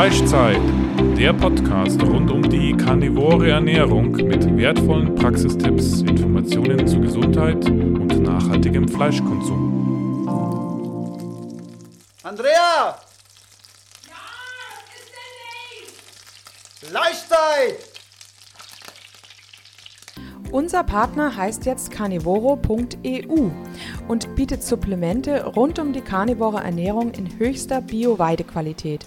Fleischzeit, der Podcast rund um die karnivore Ernährung mit wertvollen Praxistipps, Informationen zu Gesundheit und nachhaltigem Fleischkonsum. Andrea! Ja, ist denn nicht? Fleischzeit! Unser Partner heißt jetzt carnivoro.eu und bietet Supplemente rund um die karnivore Ernährung in höchster Bio-Weidequalität.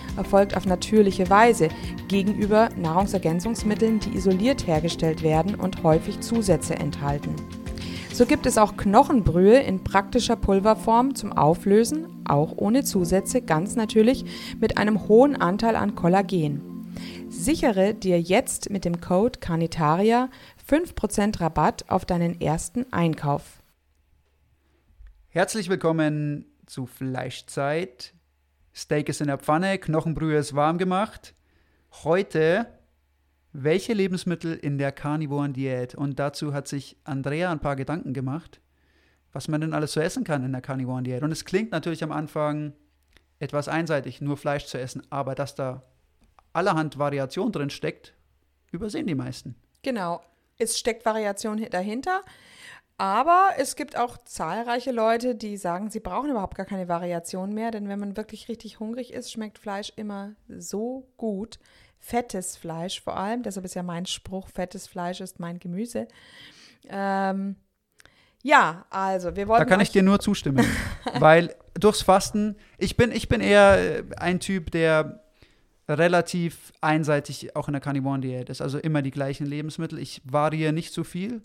erfolgt auf natürliche Weise gegenüber Nahrungsergänzungsmitteln, die isoliert hergestellt werden und häufig Zusätze enthalten. So gibt es auch Knochenbrühe in praktischer Pulverform zum Auflösen, auch ohne Zusätze, ganz natürlich mit einem hohen Anteil an Kollagen. Sichere dir jetzt mit dem Code Carnitaria 5% Rabatt auf deinen ersten Einkauf. Herzlich willkommen zu Fleischzeit. Steak ist in der Pfanne, Knochenbrühe ist warm gemacht. Heute welche Lebensmittel in der karnivoren Diät? Und dazu hat sich Andrea ein paar Gedanken gemacht, was man denn alles so essen kann in der karnivoren Diät. Und es klingt natürlich am Anfang etwas einseitig, nur Fleisch zu essen, aber dass da allerhand Variation drin steckt, übersehen die meisten. Genau, es steckt Variation dahinter. Aber es gibt auch zahlreiche Leute, die sagen, sie brauchen überhaupt gar keine Variation mehr, denn wenn man wirklich richtig hungrig ist, schmeckt Fleisch immer so gut. Fettes Fleisch vor allem, deshalb ist ja mein Spruch, fettes Fleisch ist mein Gemüse. Ähm, ja, also wir wollen. Da kann ich dir nur zustimmen, weil durchs Fasten, ich bin, ich bin eher ein Typ, der relativ einseitig auch in der Carnivoren-Diät ist, also immer die gleichen Lebensmittel. Ich variiere nicht so viel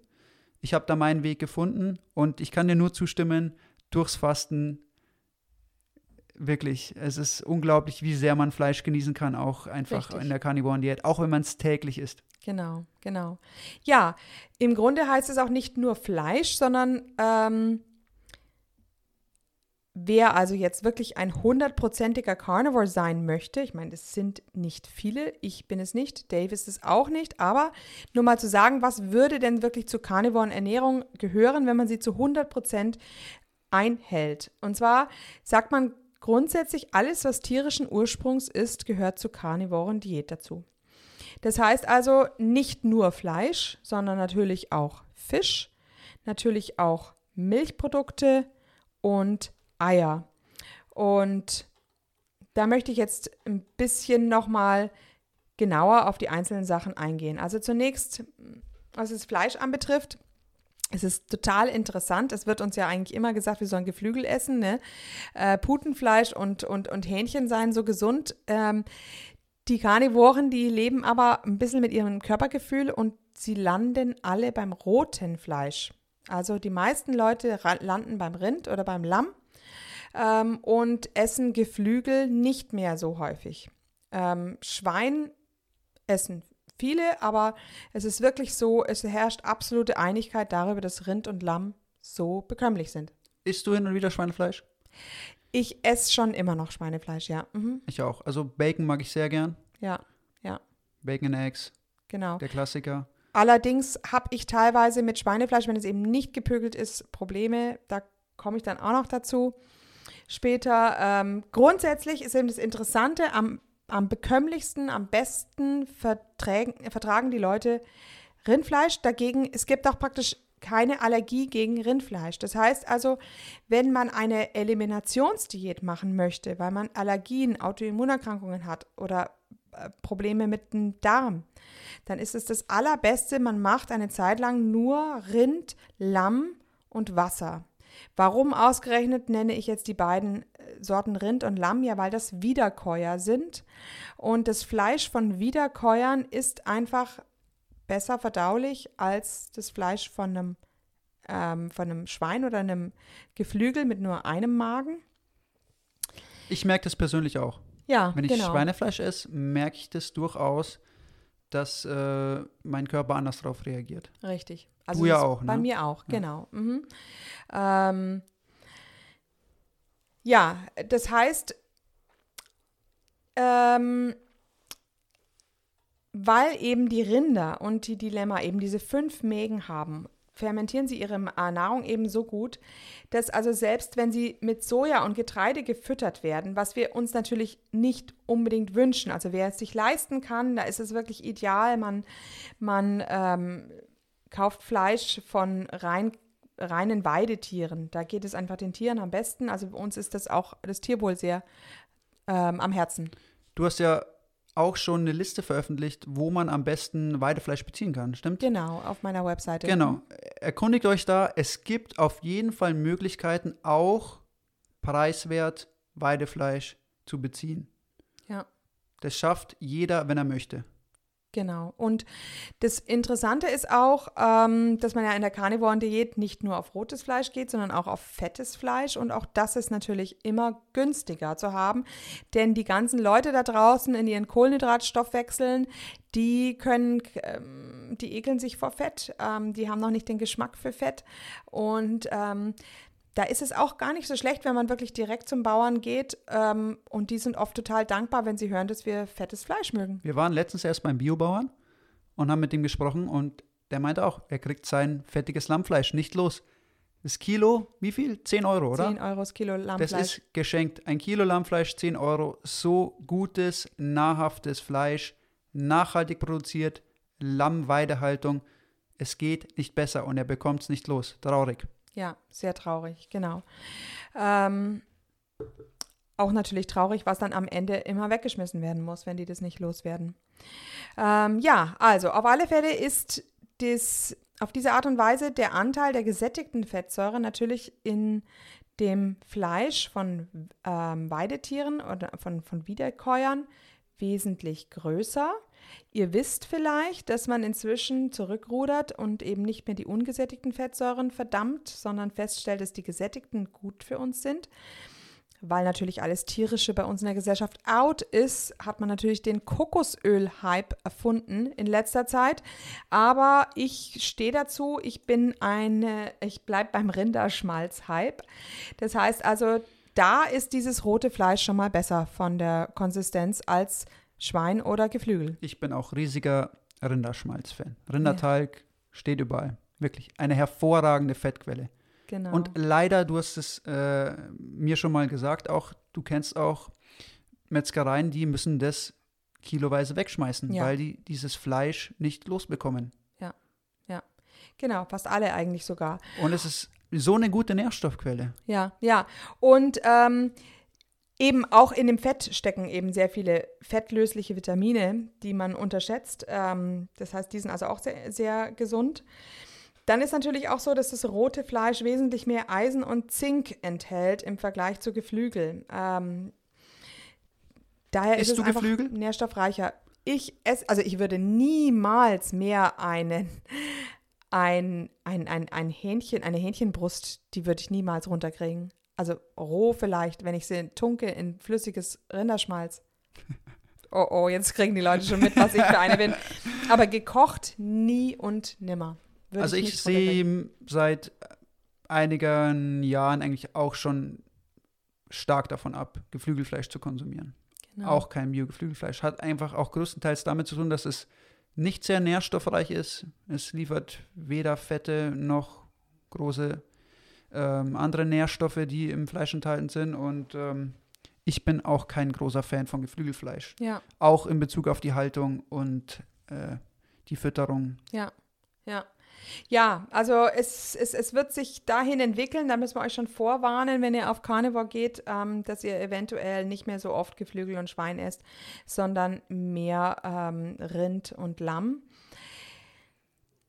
ich habe da meinen Weg gefunden und ich kann dir nur zustimmen, durchs Fasten wirklich, es ist unglaublich, wie sehr man Fleisch genießen kann, auch einfach Richtig. in der Carnivoren-Diät, auch wenn man es täglich isst. Genau, genau. Ja, im Grunde heißt es auch nicht nur Fleisch, sondern ähm, Wer also jetzt wirklich ein hundertprozentiger Carnivore sein möchte, ich meine, es sind nicht viele, ich bin es nicht, Dave ist es auch nicht, aber nur mal zu sagen, was würde denn wirklich zur Carnivoren Ernährung gehören, wenn man sie zu 100% einhält? Und zwar sagt man grundsätzlich, alles, was tierischen Ursprungs ist, gehört zur Carnivoren Diät dazu. Das heißt also nicht nur Fleisch, sondern natürlich auch Fisch, natürlich auch Milchprodukte und Eier. Und da möchte ich jetzt ein bisschen nochmal genauer auf die einzelnen Sachen eingehen. Also zunächst, was das Fleisch anbetrifft, es ist total interessant. Es wird uns ja eigentlich immer gesagt, wir sollen Geflügel essen. Ne? Äh, Putenfleisch und, und, und Hähnchen seien so gesund. Ähm, die Karnivoren, die leben aber ein bisschen mit ihrem Körpergefühl und sie landen alle beim roten Fleisch. Also die meisten Leute landen beim Rind oder beim Lamm ähm, und essen Geflügel nicht mehr so häufig. Ähm, Schwein essen viele, aber es ist wirklich so, es herrscht absolute Einigkeit darüber, dass Rind und Lamm so bekömmlich sind. Isst du hin und wieder Schweinefleisch? Ich esse schon immer noch Schweinefleisch, ja. Mhm. Ich auch. Also Bacon mag ich sehr gern. Ja, ja. Bacon and Eggs. Genau. Der Klassiker. Allerdings habe ich teilweise mit Schweinefleisch, wenn es eben nicht gepökelt ist, Probleme. Da komme ich dann auch noch dazu später. Ähm, grundsätzlich ist eben das Interessante, am, am bekömmlichsten, am besten verträgen, vertragen die Leute Rindfleisch. Dagegen, es gibt auch praktisch keine Allergie gegen Rindfleisch. Das heißt also, wenn man eine Eliminationsdiät machen möchte, weil man Allergien, Autoimmunerkrankungen hat oder äh, Probleme mit dem Darm, dann ist es das Allerbeste, man macht eine Zeit lang nur Rind, Lamm und Wasser. Warum ausgerechnet nenne ich jetzt die beiden äh, Sorten Rind und Lamm? Ja, weil das Wiederkäuer sind. Und das Fleisch von Wiederkäuern ist einfach besser verdaulich als das Fleisch von einem, ähm, von einem Schwein oder einem Geflügel mit nur einem Magen. Ich merke das persönlich auch. Ja, Wenn ich genau. Schweinefleisch esse, merke ich das durchaus, dass äh, mein Körper anders darauf reagiert. Richtig. Du Also ja das- auch, Bei ne? mir auch, Ja. genau. Mhm. Ähm, ja, das heißt, ähm, weil eben die Rinder und die Dilemma eben diese fünf Mägen haben, fermentieren sie ihre Nahrung eben so gut, dass also selbst wenn sie mit Soja und Getreide gefüttert werden, was wir uns natürlich nicht unbedingt wünschen, also wer es sich leisten kann, da ist es wirklich ideal, man, man ähm, kauft Fleisch von rein, reinen Weidetieren. Da geht es einfach den Tieren am besten. Also bei uns ist das auch das Tierwohl sehr ähm, am Herzen. Du hast ja auch schon eine Liste veröffentlicht, wo man am besten Weidefleisch beziehen kann, stimmt? Genau, auf meiner Webseite. Genau. Erkundigt euch da. Es gibt auf jeden Fall Möglichkeiten, auch preiswert Weidefleisch zu beziehen. Ja. Das schafft jeder, wenn er möchte. Genau. Und das Interessante ist auch, ähm, dass man ja in der Carnivoren-Diät nicht nur auf rotes Fleisch geht, sondern auch auf fettes Fleisch. Und auch das ist natürlich immer günstiger zu haben. Denn die ganzen Leute da draußen in ihren Kohlenhydratstoffwechseln, die können, ähm, die ekeln sich vor Fett. Ähm, die haben noch nicht den Geschmack für Fett. Und ähm, da ist es auch gar nicht so schlecht, wenn man wirklich direkt zum Bauern geht. Ähm, und die sind oft total dankbar, wenn sie hören, dass wir fettes Fleisch mögen. Wir waren letztens erst beim Biobauern und haben mit ihm gesprochen und der meinte auch, er kriegt sein fettiges Lammfleisch nicht los. Das Kilo, wie viel? 10 Euro, oder? 10 Euro das Kilo Das Lammfleisch. ist geschenkt. Ein Kilo Lammfleisch, 10 Euro. So gutes, nahrhaftes Fleisch, nachhaltig produziert, Lammweidehaltung. Es geht nicht besser und er bekommt es nicht los. Traurig. Ja, sehr traurig, genau. Ähm, auch natürlich traurig, was dann am Ende immer weggeschmissen werden muss, wenn die das nicht loswerden. Ähm, ja, also auf alle Fälle ist das, auf diese Art und Weise der Anteil der gesättigten Fettsäure natürlich in dem Fleisch von ähm, Weidetieren oder von, von Wiederkäuern wesentlich größer. Ihr wisst vielleicht, dass man inzwischen zurückrudert und eben nicht mehr die ungesättigten Fettsäuren verdammt, sondern feststellt, dass die gesättigten gut für uns sind. Weil natürlich alles Tierische bei uns in der Gesellschaft out ist, hat man natürlich den Kokosöl-Hype erfunden in letzter Zeit. Aber ich stehe dazu, ich bin eine, ich bleibe beim Rinderschmalz-Hype. Das heißt also, da ist dieses rote Fleisch schon mal besser von der Konsistenz als Schwein oder Geflügel. Ich bin auch riesiger Rinderschmalz-Fan. Rindertalg steht überall. Wirklich eine hervorragende Fettquelle. Genau. Und leider, du hast es äh, mir schon mal gesagt, auch du kennst auch Metzgereien, die müssen das kiloweise wegschmeißen, Ja. weil die dieses Fleisch nicht losbekommen. genau, fast alle eigentlich sogar. Und es ist so eine gute Nährstoffquelle. Ja, ja. Und ähm, eben auch in dem Fett stecken eben sehr viele fettlösliche Vitamine, die man unterschätzt. Ähm, das heißt, die sind also auch sehr, sehr gesund. Dann ist natürlich auch so, dass das rote Fleisch wesentlich mehr Eisen und Zink enthält im Vergleich zu Geflügel. Ähm, daher Isst ist es einfach Geflügel? nährstoffreicher. Ich esse, also ich würde niemals mehr einen, ein, ein, ein, ein Hähnchen, eine Hähnchenbrust, die würde ich niemals runterkriegen. Also roh vielleicht, wenn ich sie tunke in flüssiges Rinderschmalz. Oh oh, jetzt kriegen die Leute schon mit, was ich für eine bin. Aber gekocht nie und nimmer. Würde also ich runterkriegen. sehe seit einigen Jahren eigentlich auch schon stark davon ab, Geflügelfleisch zu konsumieren. Genau. Auch kein Bio-Geflügelfleisch. Hat einfach auch größtenteils damit zu tun, dass es nicht sehr nährstoffreich ist. Es liefert weder Fette noch große ähm, andere Nährstoffe, die im Fleisch enthalten sind. Und ähm, ich bin auch kein großer Fan von Geflügelfleisch. Ja, Auch in Bezug auf die Haltung und äh, die Fütterung. ja, ja. Ja, also es, es, es wird sich dahin entwickeln, da müssen wir euch schon vorwarnen, wenn ihr auf Carnivore geht, ähm, dass ihr eventuell nicht mehr so oft Geflügel und Schwein esst, sondern mehr ähm, Rind und Lamm.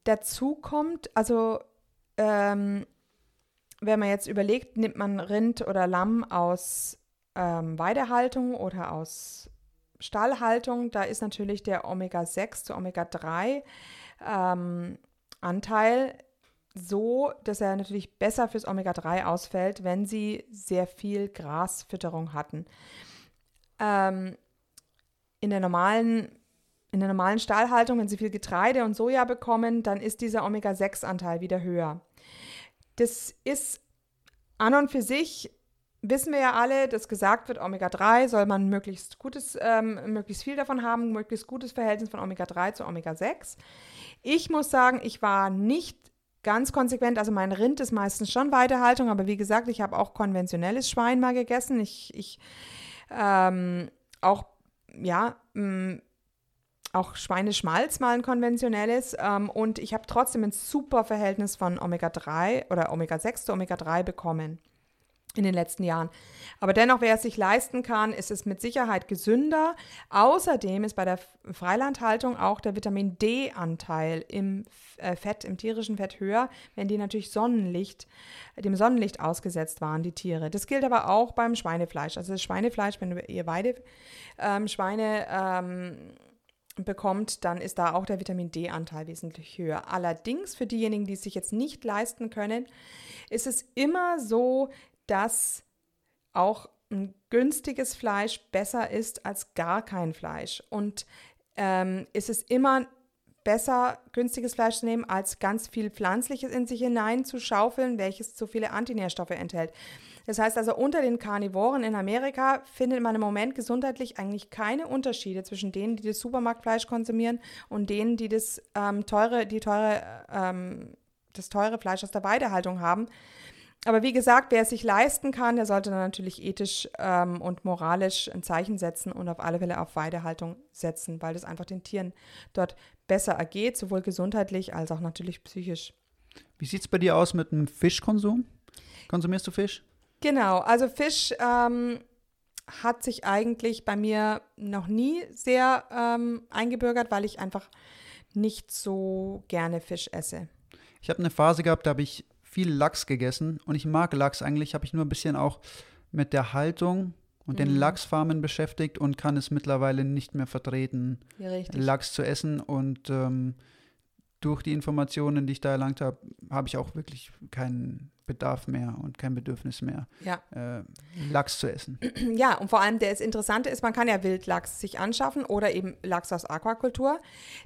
Dazu kommt, also ähm, wenn man jetzt überlegt, nimmt man Rind oder Lamm aus ähm, Weidehaltung oder aus Stallhaltung, da ist natürlich der Omega-6 zu Omega-3 ähm, Anteil so, dass er natürlich besser fürs Omega-3 ausfällt, wenn sie sehr viel Grasfütterung hatten. ähm, in der normalen in der normalen Stallhaltung, wenn sie viel Getreide und Soja bekommen, dann ist dieser Omega-6-Anteil wieder höher. Das ist an und für sich, wissen wir ja alle, dass gesagt wird, Omega-3 soll man möglichst gutes, ähm, möglichst viel davon haben, möglichst gutes Verhältnis von Omega-3 zu Omega-6. Ich muss sagen, ich war nicht ganz konsequent, also mein Rind ist meistens schon Weidehaltung, aber wie gesagt, ich habe auch konventionelles Schwein mal gegessen. Ich, ich ähm, auch, ja, mh, auch Schweineschmalz mal ein konventionelles ähm, und ich habe trotzdem ein super Verhältnis von Omega-3 oder Omega-6 zu Omega-3 bekommen in den letzten Jahren. Aber dennoch, wer es sich leisten kann, ist es mit Sicherheit gesünder. Außerdem ist bei der Freilandhaltung auch der Vitamin D-Anteil im äh, Fett, im tierischen Fett höher, wenn die natürlich Sonnenlicht, dem Sonnenlicht ausgesetzt waren, die Tiere. Das gilt aber auch beim Schweinefleisch. Also das Schweinefleisch, wenn ihr Weideschweine ähm, ähm, bekommt, dann ist da auch der Vitamin D-Anteil wesentlich höher. Allerdings für diejenigen, die es sich jetzt nicht leisten können, ist es immer so, dass auch ein günstiges Fleisch besser ist als gar kein Fleisch. Und ähm, ist es immer besser, günstiges Fleisch zu nehmen, als ganz viel Pflanzliches in sich hineinzuschaufeln, welches zu viele Antinährstoffe enthält. Das heißt also, unter den Karnivoren in Amerika findet man im Moment gesundheitlich eigentlich keine Unterschiede zwischen denen, die das Supermarktfleisch konsumieren und denen, die das ähm, teure, die teure, ähm, das teure Fleisch aus der Weidehaltung haben. Aber wie gesagt, wer es sich leisten kann, der sollte dann natürlich ethisch ähm, und moralisch ein Zeichen setzen und auf alle Fälle auf Weidehaltung setzen, weil das einfach den Tieren dort besser ergeht, sowohl gesundheitlich als auch natürlich psychisch. Wie sieht es bei dir aus mit dem Fischkonsum? Konsumierst du Fisch? Genau, also Fisch ähm, hat sich eigentlich bei mir noch nie sehr ähm, eingebürgert, weil ich einfach nicht so gerne Fisch esse. Ich habe eine Phase gehabt, da habe ich viel Lachs gegessen und ich mag Lachs eigentlich, habe ich nur ein bisschen auch mit der Haltung und mhm. den Lachsfarmen beschäftigt und kann es mittlerweile nicht mehr vertreten, ja, Lachs zu essen und ähm, durch die Informationen, die ich da erlangt habe, habe ich auch wirklich keinen Bedarf mehr und kein Bedürfnis mehr, ja. äh, Lachs zu essen. Ja, und vor allem das Interessante ist, man kann ja Wildlachs sich anschaffen oder eben Lachs aus Aquakultur.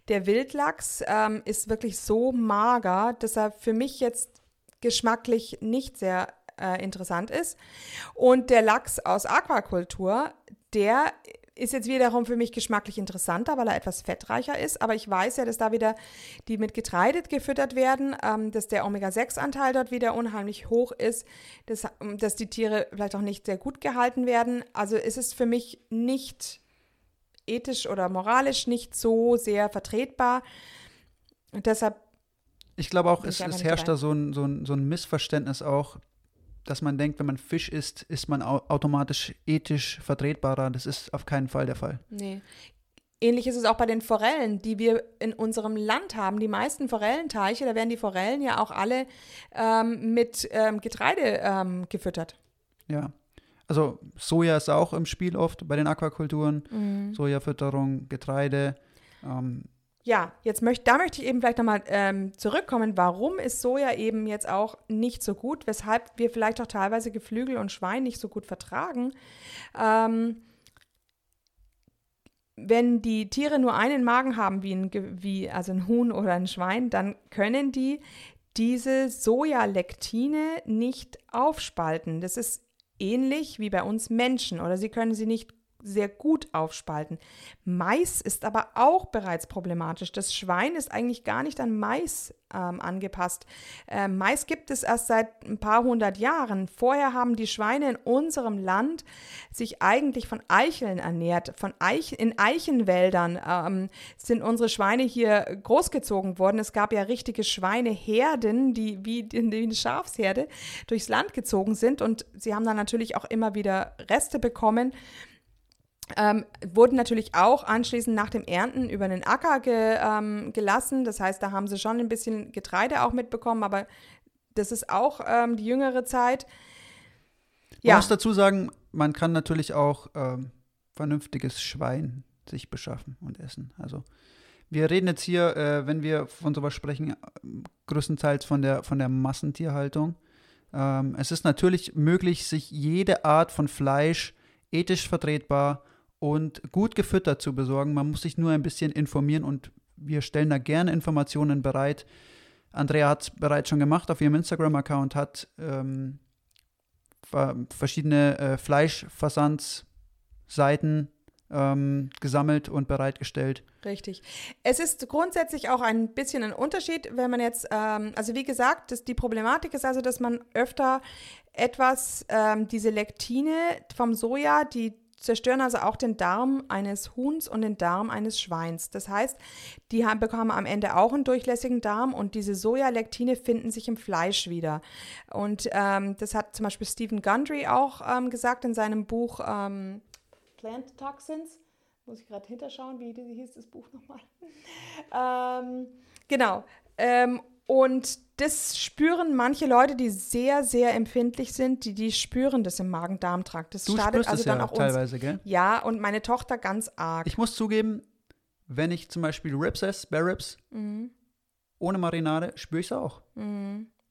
Der Wildlachs ähm, ist wirklich so mager, dass er für mich jetzt geschmacklich nicht sehr äh, interessant ist. Und der Lachs aus Aquakultur, der ist jetzt wiederum für mich geschmacklich interessanter, weil er etwas fettreicher ist. Aber ich weiß ja, dass da wieder die mit Getreide gefüttert werden, ähm, dass der Omega-6-Anteil dort wieder unheimlich hoch ist, dass, ähm, dass die Tiere vielleicht auch nicht sehr gut gehalten werden. Also ist es für mich nicht ethisch oder moralisch nicht so sehr vertretbar. Und deshalb. Ich glaube auch, es, es herrscht da so ein, so, ein, so ein Missverständnis auch, dass man denkt, wenn man Fisch isst, ist man automatisch ethisch vertretbarer. Das ist auf keinen Fall der Fall. Nee. Ähnlich ist es auch bei den Forellen, die wir in unserem Land haben. Die meisten Forellenteiche, da werden die Forellen ja auch alle ähm, mit ähm, Getreide ähm, gefüttert. Ja. Also Soja ist auch im Spiel oft bei den Aquakulturen. Mhm. Sojafütterung, Getreide. Ja, jetzt möchte, da möchte ich eben vielleicht nochmal ähm, zurückkommen. Warum ist Soja eben jetzt auch nicht so gut? Weshalb wir vielleicht auch teilweise Geflügel und Schwein nicht so gut vertragen? Ähm, wenn die Tiere nur einen Magen haben, wie ein, wie, also ein Huhn oder ein Schwein, dann können die diese Sojalektine nicht aufspalten. Das ist ähnlich wie bei uns Menschen oder sie können sie nicht sehr gut aufspalten. Mais ist aber auch bereits problematisch. Das Schwein ist eigentlich gar nicht an Mais ähm, angepasst. Äh, Mais gibt es erst seit ein paar hundert Jahren. Vorher haben die Schweine in unserem Land sich eigentlich von Eicheln ernährt. Von Eich in Eichenwäldern ähm, sind unsere Schweine hier großgezogen worden. Es gab ja richtige Schweineherden, die wie, eine Schafsherde durchs Land gezogen sind und sie haben dann natürlich auch immer wieder Reste bekommen ähm, wurden natürlich auch anschließend nach dem Ernten über den Acker ge, ähm, gelassen. Das heißt, da haben sie schon ein bisschen Getreide auch mitbekommen, aber das ist auch ähm, die jüngere Zeit. Ja. Man muss dazu sagen, man kann natürlich auch ähm, vernünftiges Schwein sich beschaffen und essen. Also wir reden jetzt hier, äh, wenn wir von sowas sprechen, größtenteils von der, von der Massentierhaltung. Ähm, es ist natürlich möglich, sich jede Art von Fleisch ethisch vertretbar und gut gefüttert zu besorgen. Man muss sich nur ein bisschen informieren und wir stellen da gerne Informationen bereit. Andrea hat es bereits schon gemacht auf ihrem Instagram-Account, hat ähm, ver verschiedene äh, Fleischversandsseiten ähm, gesammelt und bereitgestellt. Richtig. Es ist grundsätzlich auch ein bisschen ein Unterschied, wenn man jetzt, ähm, also wie gesagt, das, die Problematik ist also, dass man öfter etwas, ähm, diese Lektine vom Soja, die zerstören also auch den Darm eines Huhns und den Darm eines Schweins. Das heißt, die haben, bekommen am Ende auch einen durchlässigen Darm und diese Sojalektine finden sich im Fleisch wieder. Und ähm, das hat zum Beispiel Stephen Gundry auch ähm, gesagt in seinem Buch ähm, Plant Toxins. Muss ich gerade hinterschauen, wie hieß das Buch nochmal? ähm, genau. Und das spüren manche Leute, die sehr, sehr empfindlich sind, die, die spüren das im Magen-Darm-Trakt. Das Du startet also dann ja auch teilweise, uns. gell? Ja, und meine Tochter ganz arg. Ich muss zugeben, wenn ich zum Beispiel Ribs esse, Spare Ribs, Mhm. ohne Marinade, spüre ich es auch.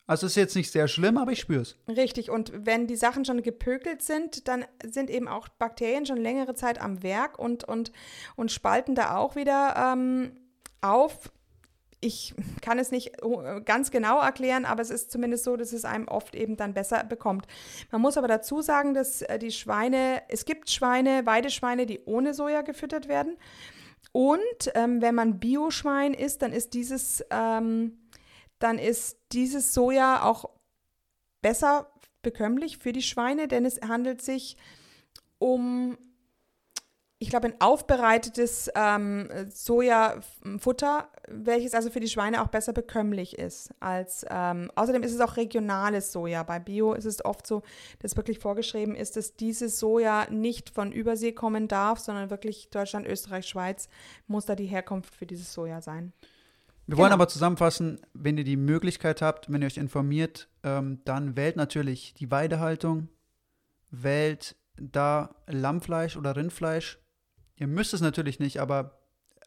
Also ist jetzt nicht sehr schlimm, aber ich spüre es. Richtig, und wenn die Sachen schon gepökelt sind, dann sind eben auch Bakterien schon längere Zeit am Werk und, und, und spalten da auch wieder ähm, auf. Ich kann es nicht äh, ganz genau erklären, aber es ist zumindest so, dass es einem oft eben dann besser bekommt. Man muss aber dazu sagen, dass äh, die Schweine, es gibt Schweine, Weideschweine, die ohne Soja gefüttert werden. Und ähm, wenn man Bioschwein isst, dann ist dieses, ähm, dann ist dieses Soja auch besser bekömmlich für die Schweine, denn es handelt sich um, ich glaube, ein aufbereitetes ähm, Sojafutter, welches also für die Schweine auch besser bekömmlich ist. Als, ähm, außerdem ist es auch regionales Soja. Bei Bio ist es oft so, dass wirklich vorgeschrieben ist, dass dieses Soja nicht von Übersee kommen darf, sondern wirklich Deutschland, Österreich, Schweiz muss da die Herkunft für dieses Soja sein. Wir wollen Genau. aber zusammenfassen, wenn ihr die Möglichkeit habt, wenn ihr euch informiert, ähm, dann wählt natürlich die Weidehaltung, wählt da Lammfleisch oder Rindfleisch. Ihr müsst es natürlich nicht, aber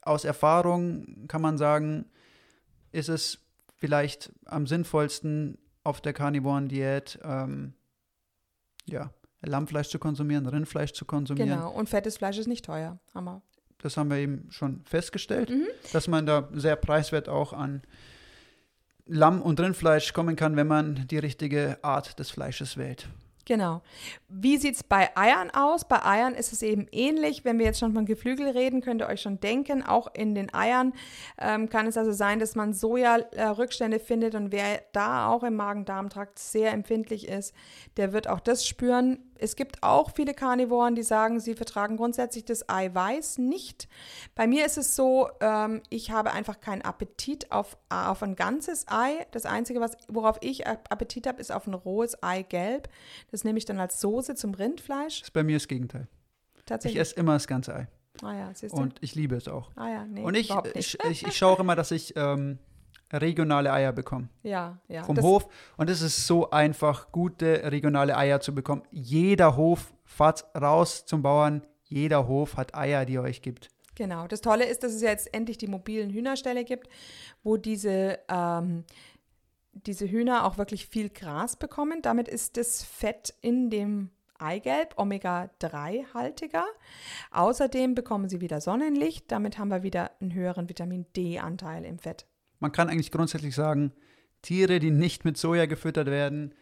aus Erfahrung kann man sagen, ist es vielleicht am sinnvollsten auf der Carnivoren-Diät, ähm, ja, Lammfleisch zu konsumieren, Rindfleisch zu konsumieren. Genau. Und fettes Fleisch ist nicht teuer. Hammer. Das haben wir eben schon festgestellt, Mhm. dass man da sehr preiswert auch an Lamm- und Rindfleisch kommen kann, wenn man die richtige Art des Fleisches wählt. Genau. Wie sieht es bei Eiern aus? Bei Eiern ist es eben ähnlich. Wenn wir jetzt schon von Geflügel reden, könnt ihr euch schon denken, auch in den Eiern ähm, kann es also sein, dass man Soja-Rückstände findet und wer da auch im Magen-Darm-Trakt sehr empfindlich ist, der wird auch das spüren. Es gibt auch viele Karnivoren, die sagen, sie vertragen grundsätzlich das Eiweiß nicht. Bei mir ist es so, ähm, ich habe einfach keinen Appetit auf, auf ein ganzes Ei. Das Einzige, was, worauf ich Appetit habe, ist auf ein rohes Eigelb. Das nehme ich dann als Soße zum Rindfleisch. Das ist bei mir das Gegenteil. Ich Tatsächlich. esse immer das ganze Ei. ah ja, siehst du? Und ich liebe es auch. ah ja, nee, und ich, ich, ich, ich schaue auch immer, dass ich ähm, regionale Eier bekomme. ja, ja. Vom Hof. Und es ist so einfach, gute regionale Eier zu bekommen. Jeder Hof, fahrt raus zum Bauern. Jeder Hof hat Eier, die er euch gibt. Genau. Das Tolle ist, dass es jetzt endlich die mobilen Hühnerställe gibt, wo diese, ähm, diese Hühner auch wirklich viel Gras bekommen. Damit ist das Fett in dem Eigelb Omega-3-haltiger. Außerdem bekommen sie wieder Sonnenlicht. Damit haben wir wieder einen höheren Vitamin D-Anteil im Fett. Man kann eigentlich grundsätzlich sagen, Tiere, die nicht mit Soja gefüttert werden,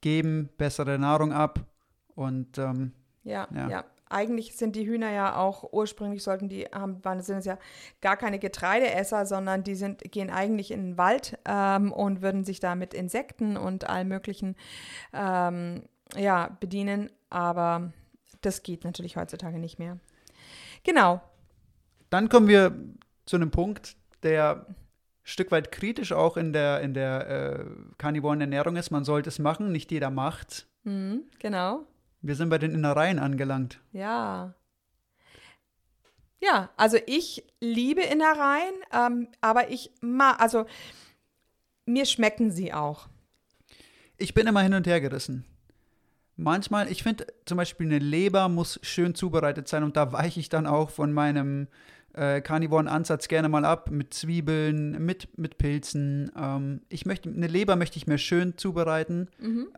geben bessere Nahrung ab. Und ähm, Ja, Ja. ja. Eigentlich sind die Hühner ja auch ursprünglich sollten die haben waren sind es ja gar keine Getreideesser, sondern die sind gehen eigentlich in den Wald ähm, und würden sich da mit Insekten und allem möglichen ähm, ja bedienen. Aber das geht natürlich heutzutage nicht mehr. Genau. dann kommen wir zu einem Punkt, der Stück weit kritisch auch in der, in der äh, karnivoren Ernährung ist. Man sollte es machen, nicht jeder macht. Mhm, genau. Wir sind bei den Innereien angelangt. Ja. Ja, also ich liebe Innereien, ähm, aber ich ma also mir schmecken sie auch. Ich bin immer hin und her gerissen. Manchmal, ich finde zum Beispiel eine Leber muss schön zubereitet sein und da weiche ich dann auch von meinem äh, karnivoren Ansatz gerne mal ab mit Zwiebeln, mit, mit Pilzen. Ähm, ich möchte, eine Leber möchte ich mir schön zubereiten.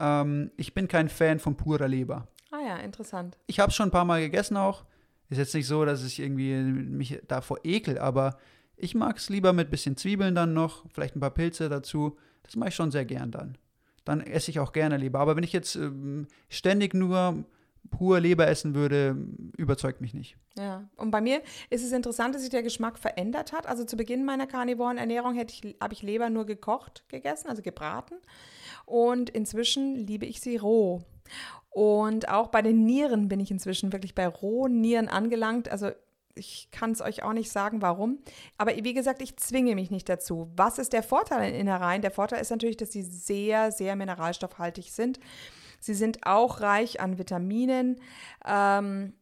Ähm, ich bin kein Fan von purer Leber. Ah ja, interessant. Ich habe es schon ein paar Mal gegessen auch. Ist jetzt nicht so, dass ich irgendwie mich davor ekel, aber ich mag es lieber mit bisschen Zwiebeln dann noch, vielleicht ein paar Pilze dazu. Das mache ich schon sehr gern dann. Dann esse ich auch gerne lieber. Aber wenn ich jetzt ähm, ständig nur pur Leber essen würde, überzeugt mich nicht. Ja, und bei mir ist es interessant, dass sich der Geschmack verändert hat. Also zu Beginn meiner karnivoren Ernährung habe ich Leber nur gekocht gegessen, also gebraten. Und inzwischen liebe ich sie roh. Und auch bei den Nieren bin ich inzwischen wirklich bei rohen Nieren angelangt. Also ich kann es euch auch nicht sagen, warum. Aber wie gesagt, ich zwinge mich nicht dazu. Was ist der Vorteil in Innereien? Der Vorteil ist natürlich, dass sie sehr, sehr mineralstoffhaltig sind. Sie sind auch reich an Vitaminen, ähm,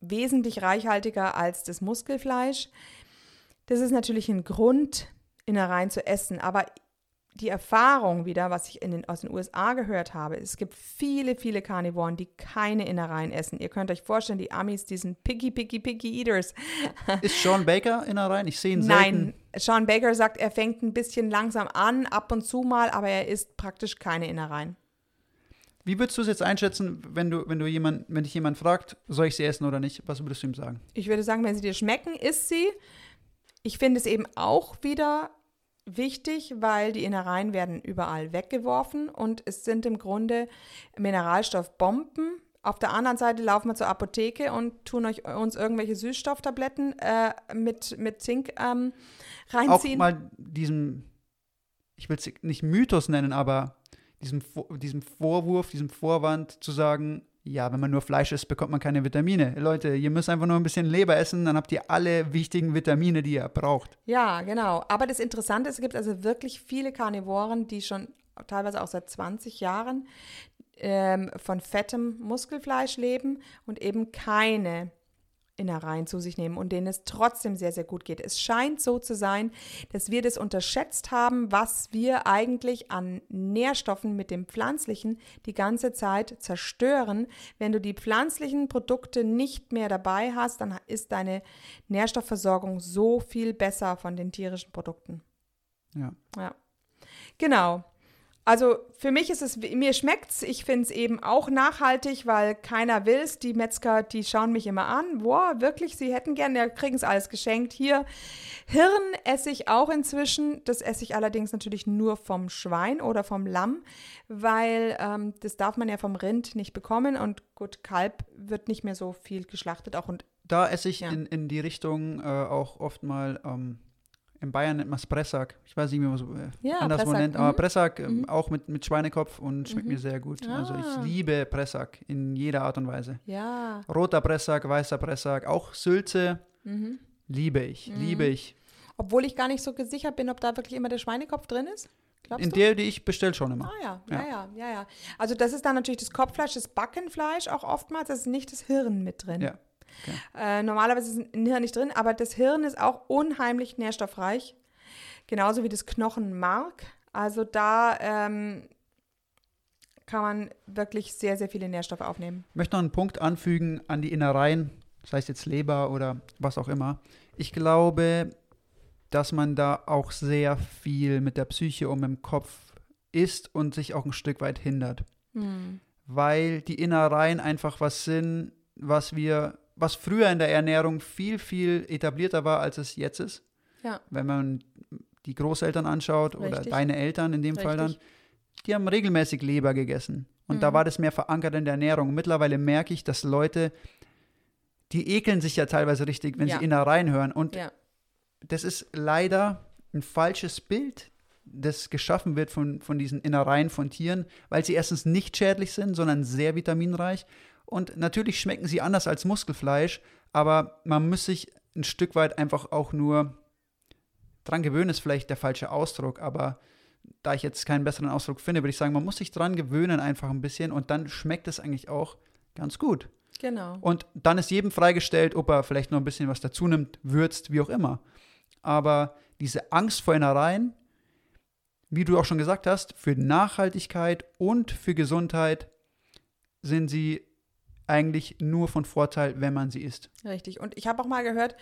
wesentlich reichhaltiger als das Muskelfleisch. Das ist natürlich ein Grund, Innereien zu essen. Aber die Erfahrung wieder, was ich in den, aus den USA gehört habe, es gibt viele, viele Karnivoren, die keine Innereien essen. Ihr könnt euch vorstellen, die Amis, die sind picky, picky, picky Eaters. Ist Sean Baker Innereien? Ich sehe ihn selten. Nein, Sean Baker sagt, er fängt ein bisschen langsam an, ab und zu mal, aber er isst praktisch keine Innereien. Wie würdest du es jetzt einschätzen, wenn du, wenn du jemand, wenn dich jemand fragt, soll ich sie essen oder nicht? Was würdest du ihm sagen? Ich würde sagen, wenn sie dir schmecken, isst sie. Ich finde es eben auch wieder wichtig, weil die Innereien werden überall weggeworfen und es sind im Grunde Mineralstoffbomben. Auf der anderen Seite laufen wir zur Apotheke und tun euch, uns irgendwelche Süßstofftabletten äh, mit, mit Zink ähm, reinziehen. Auch mal diesem, ich will es nicht Mythos nennen, aber diesem, diesem Vorwurf, diesem Vorwand zu sagen, ja, wenn man nur Fleisch isst, bekommt man keine Vitamine. Leute, ihr müsst einfach nur ein bisschen Leber essen, dann habt ihr alle wichtigen Vitamine, die ihr braucht. Ja, genau. Aber das Interessante ist, es gibt also wirklich viele Karnivoren, die schon teilweise auch seit 20 Jahren ähm, von fettem Muskelfleisch leben und eben keine Innereien zu sich nehmen und denen es trotzdem sehr, sehr gut geht. Es scheint so zu sein, dass wir das unterschätzt haben, was wir eigentlich an Nährstoffen mit dem pflanzlichen die ganze Zeit zerstören. Wenn du die pflanzlichen Produkte nicht mehr dabei hast, dann ist deine Nährstoffversorgung so viel besser von den tierischen Produkten. Ja. Ja. Genau. Also für mich ist es, mir schmeckt es, ich finde es eben auch nachhaltig, weil keiner will es. Die Metzger, die schauen mich immer an. Boah, wirklich, sie hätten gerne, ja, kriegen es alles geschenkt. Hier, Hirn esse ich auch inzwischen. Das esse ich allerdings natürlich nur vom Schwein oder vom Lamm, weil ähm, das darf man ja vom Rind nicht bekommen. Und gut, Kalb wird nicht mehr so viel geschlachtet. Auch und da esse ich ja. in, in die Richtung äh, auch oft mal ähm, in Bayern nennt man es Pressack. Ich weiß nicht, wie man es ja, anderswo nennt, aber mhm. Pressack äh, mhm. auch mit, mit Schweinekopf und schmeckt mhm. mir sehr gut. Ah. Also ich ah. liebe Pressack in jeder Art und Weise. Ja. Roter Pressack, weißer Pressack, auch Sülze mhm. liebe ich, mhm. liebe ich. Obwohl ich gar nicht so gesichert bin, ob da wirklich immer der Schweinekopf drin ist. Glaubst in du? der, die ich bestelle, schon immer. Ah ja, ja, ja, ja, ja. Also das ist dann natürlich das Kopffleisch, das Backenfleisch auch oftmals, das ist nicht das Hirn mit drin. Ja. Okay. Äh, normalerweise ist ein Hirn nicht drin, aber das Hirn ist auch unheimlich nährstoffreich. Genauso wie das Knochenmark. Also da ähm, kann man wirklich sehr, sehr viele Nährstoffe aufnehmen. Ich möchte noch einen Punkt anfügen an die Innereien, sei es jetzt Leber oder was auch immer. Ich glaube, dass man da auch sehr viel mit der Psyche um im Kopf ist und sich auch ein Stück weit hindert. Hm. Weil die Innereien einfach was sind, was wir was früher in der Ernährung viel, viel etablierter war, als es jetzt ist. Ja. Wenn man die Großeltern anschaut Richtig. oder deine Eltern in dem Richtig. Fall dann, die haben regelmäßig Leber gegessen. Und mhm. da war das mehr verankert in der Ernährung. Mittlerweile merke ich, dass Leute, die ekeln sich ja teilweise richtig, wenn ja. sie Innereien hören. Und ja. das ist leider ein falsches Bild, das geschaffen wird von, von diesen Innereien von Tieren, weil sie erstens nicht schädlich sind, sondern sehr vitaminreich und natürlich schmecken sie anders als Muskelfleisch, aber man muss sich ein Stück weit einfach auch nur dran gewöhnen, ist vielleicht der falsche Ausdruck, aber da ich jetzt keinen besseren Ausdruck finde, würde ich sagen, man muss sich dran gewöhnen einfach ein bisschen und dann schmeckt es eigentlich auch ganz gut. Genau. Und dann ist jedem freigestellt, ob er vielleicht noch ein bisschen was dazu nimmt, würzt, wie auch immer. Aber diese Angst vor Innereien, wie du auch schon gesagt hast, für Nachhaltigkeit und für Gesundheit sind sie eigentlich nur von Vorteil, wenn man sie isst. Richtig. Und ich habe auch mal gehört,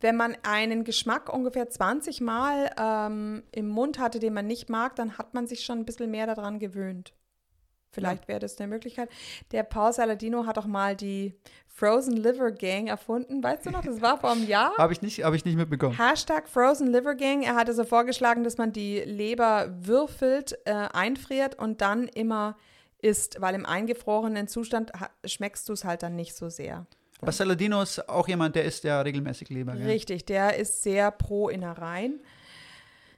wenn man einen Geschmack ungefähr 20 Mal ähm, im Mund hatte, den man nicht mag, dann hat man sich schon ein bisschen mehr daran gewöhnt. Vielleicht wäre das eine Möglichkeit. Der Paul Saladino hat auch mal die Frozen Liver Gang erfunden. Weißt du noch, das war vor einem Jahr. Habe ich, nicht, hab ich nicht mitbekommen. Hashtag Frozen Liver Gang. Er hatte so vorgeschlagen, dass man die Leber würfelt, äh, einfriert und dann immer isst, weil im eingefrorenen Zustand schmeckst du es halt dann nicht so sehr. Aber Saladino ist auch jemand, der isst ja regelmäßig Leber. Gell? Richtig, der ist sehr pro Innereien.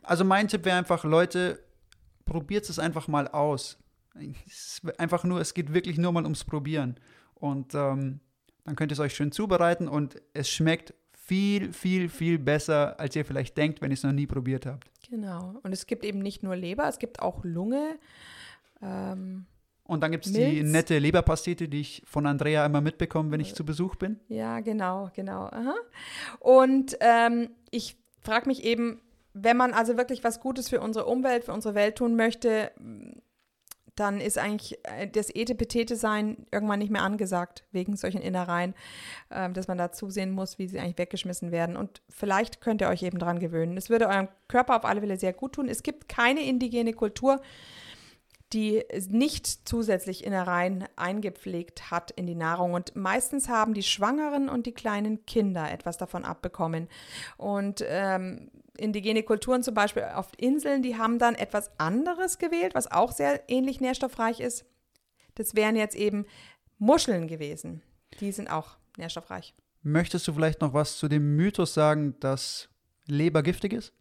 Also mein Tipp wäre einfach, Leute, probiert es einfach mal aus. Einfach nur, es geht wirklich nur mal ums Probieren. Und ähm, dann könnt ihr es euch schön zubereiten und es schmeckt viel, viel, viel besser, als ihr vielleicht denkt, wenn ihr es noch nie probiert habt. Genau. Und es gibt eben nicht nur Leber, es gibt auch Lunge. Ähm, Und dann gibt es die nette Leberpastete, die ich von Andrea immer mitbekomme, wenn ich zu Besuch bin. Ja, genau, genau. Aha. Und ähm, ich frage mich eben, wenn man also wirklich was Gutes für unsere Umwelt, für unsere Welt tun möchte, dann ist eigentlich äh, das Etepetete-Sein irgendwann nicht mehr angesagt, wegen solchen Innereien, ähm, dass man da zusehen muss, wie sie eigentlich weggeschmissen werden. Und vielleicht könnt ihr euch eben dran gewöhnen. Es würde eurem Körper auf alle Fälle sehr gut tun. Es gibt keine indigene Kultur, die nicht zusätzlich Innereien eingepflegt hat in die Nahrung. Und meistens haben die Schwangeren und die kleinen Kinder etwas davon abbekommen. Und ähm, indigene Kulturen zum Beispiel auf Inseln, die haben dann etwas anderes gewählt, was auch sehr ähnlich nährstoffreich ist. Das wären jetzt eben Muscheln gewesen. Die sind auch nährstoffreich. Möchtest du vielleicht noch was zu dem Mythos sagen, dass Leber giftig ist?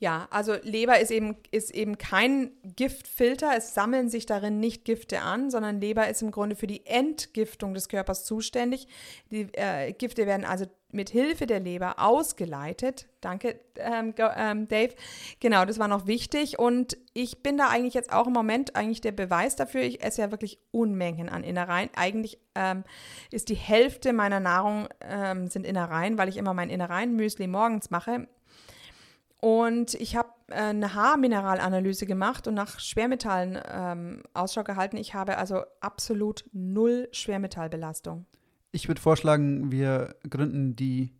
Ja, also Leber ist eben, ist eben kein Giftfilter. Es sammeln sich darin nicht Gifte an, sondern Leber ist im Grunde für die Entgiftung des Körpers zuständig. Die äh, Gifte werden also mit Hilfe der Leber ausgeleitet. Danke, ähm, ähm, Dave. Genau, das war noch wichtig. Und ich bin da eigentlich jetzt auch im Moment eigentlich der Beweis dafür. Ich esse ja wirklich Unmengen an Innereien. Eigentlich ähm, ist die Hälfte meiner Nahrung ähm, sind Innereien, weil ich immer mein Innereien-Müsli morgens mache. Und ich habe äh, eine Haarmineralanalyse gemacht und nach Schwermetallen ähm, Ausschau gehalten. Ich habe also absolut null Schwermetallbelastung. Ich würde vorschlagen, wir gründen die,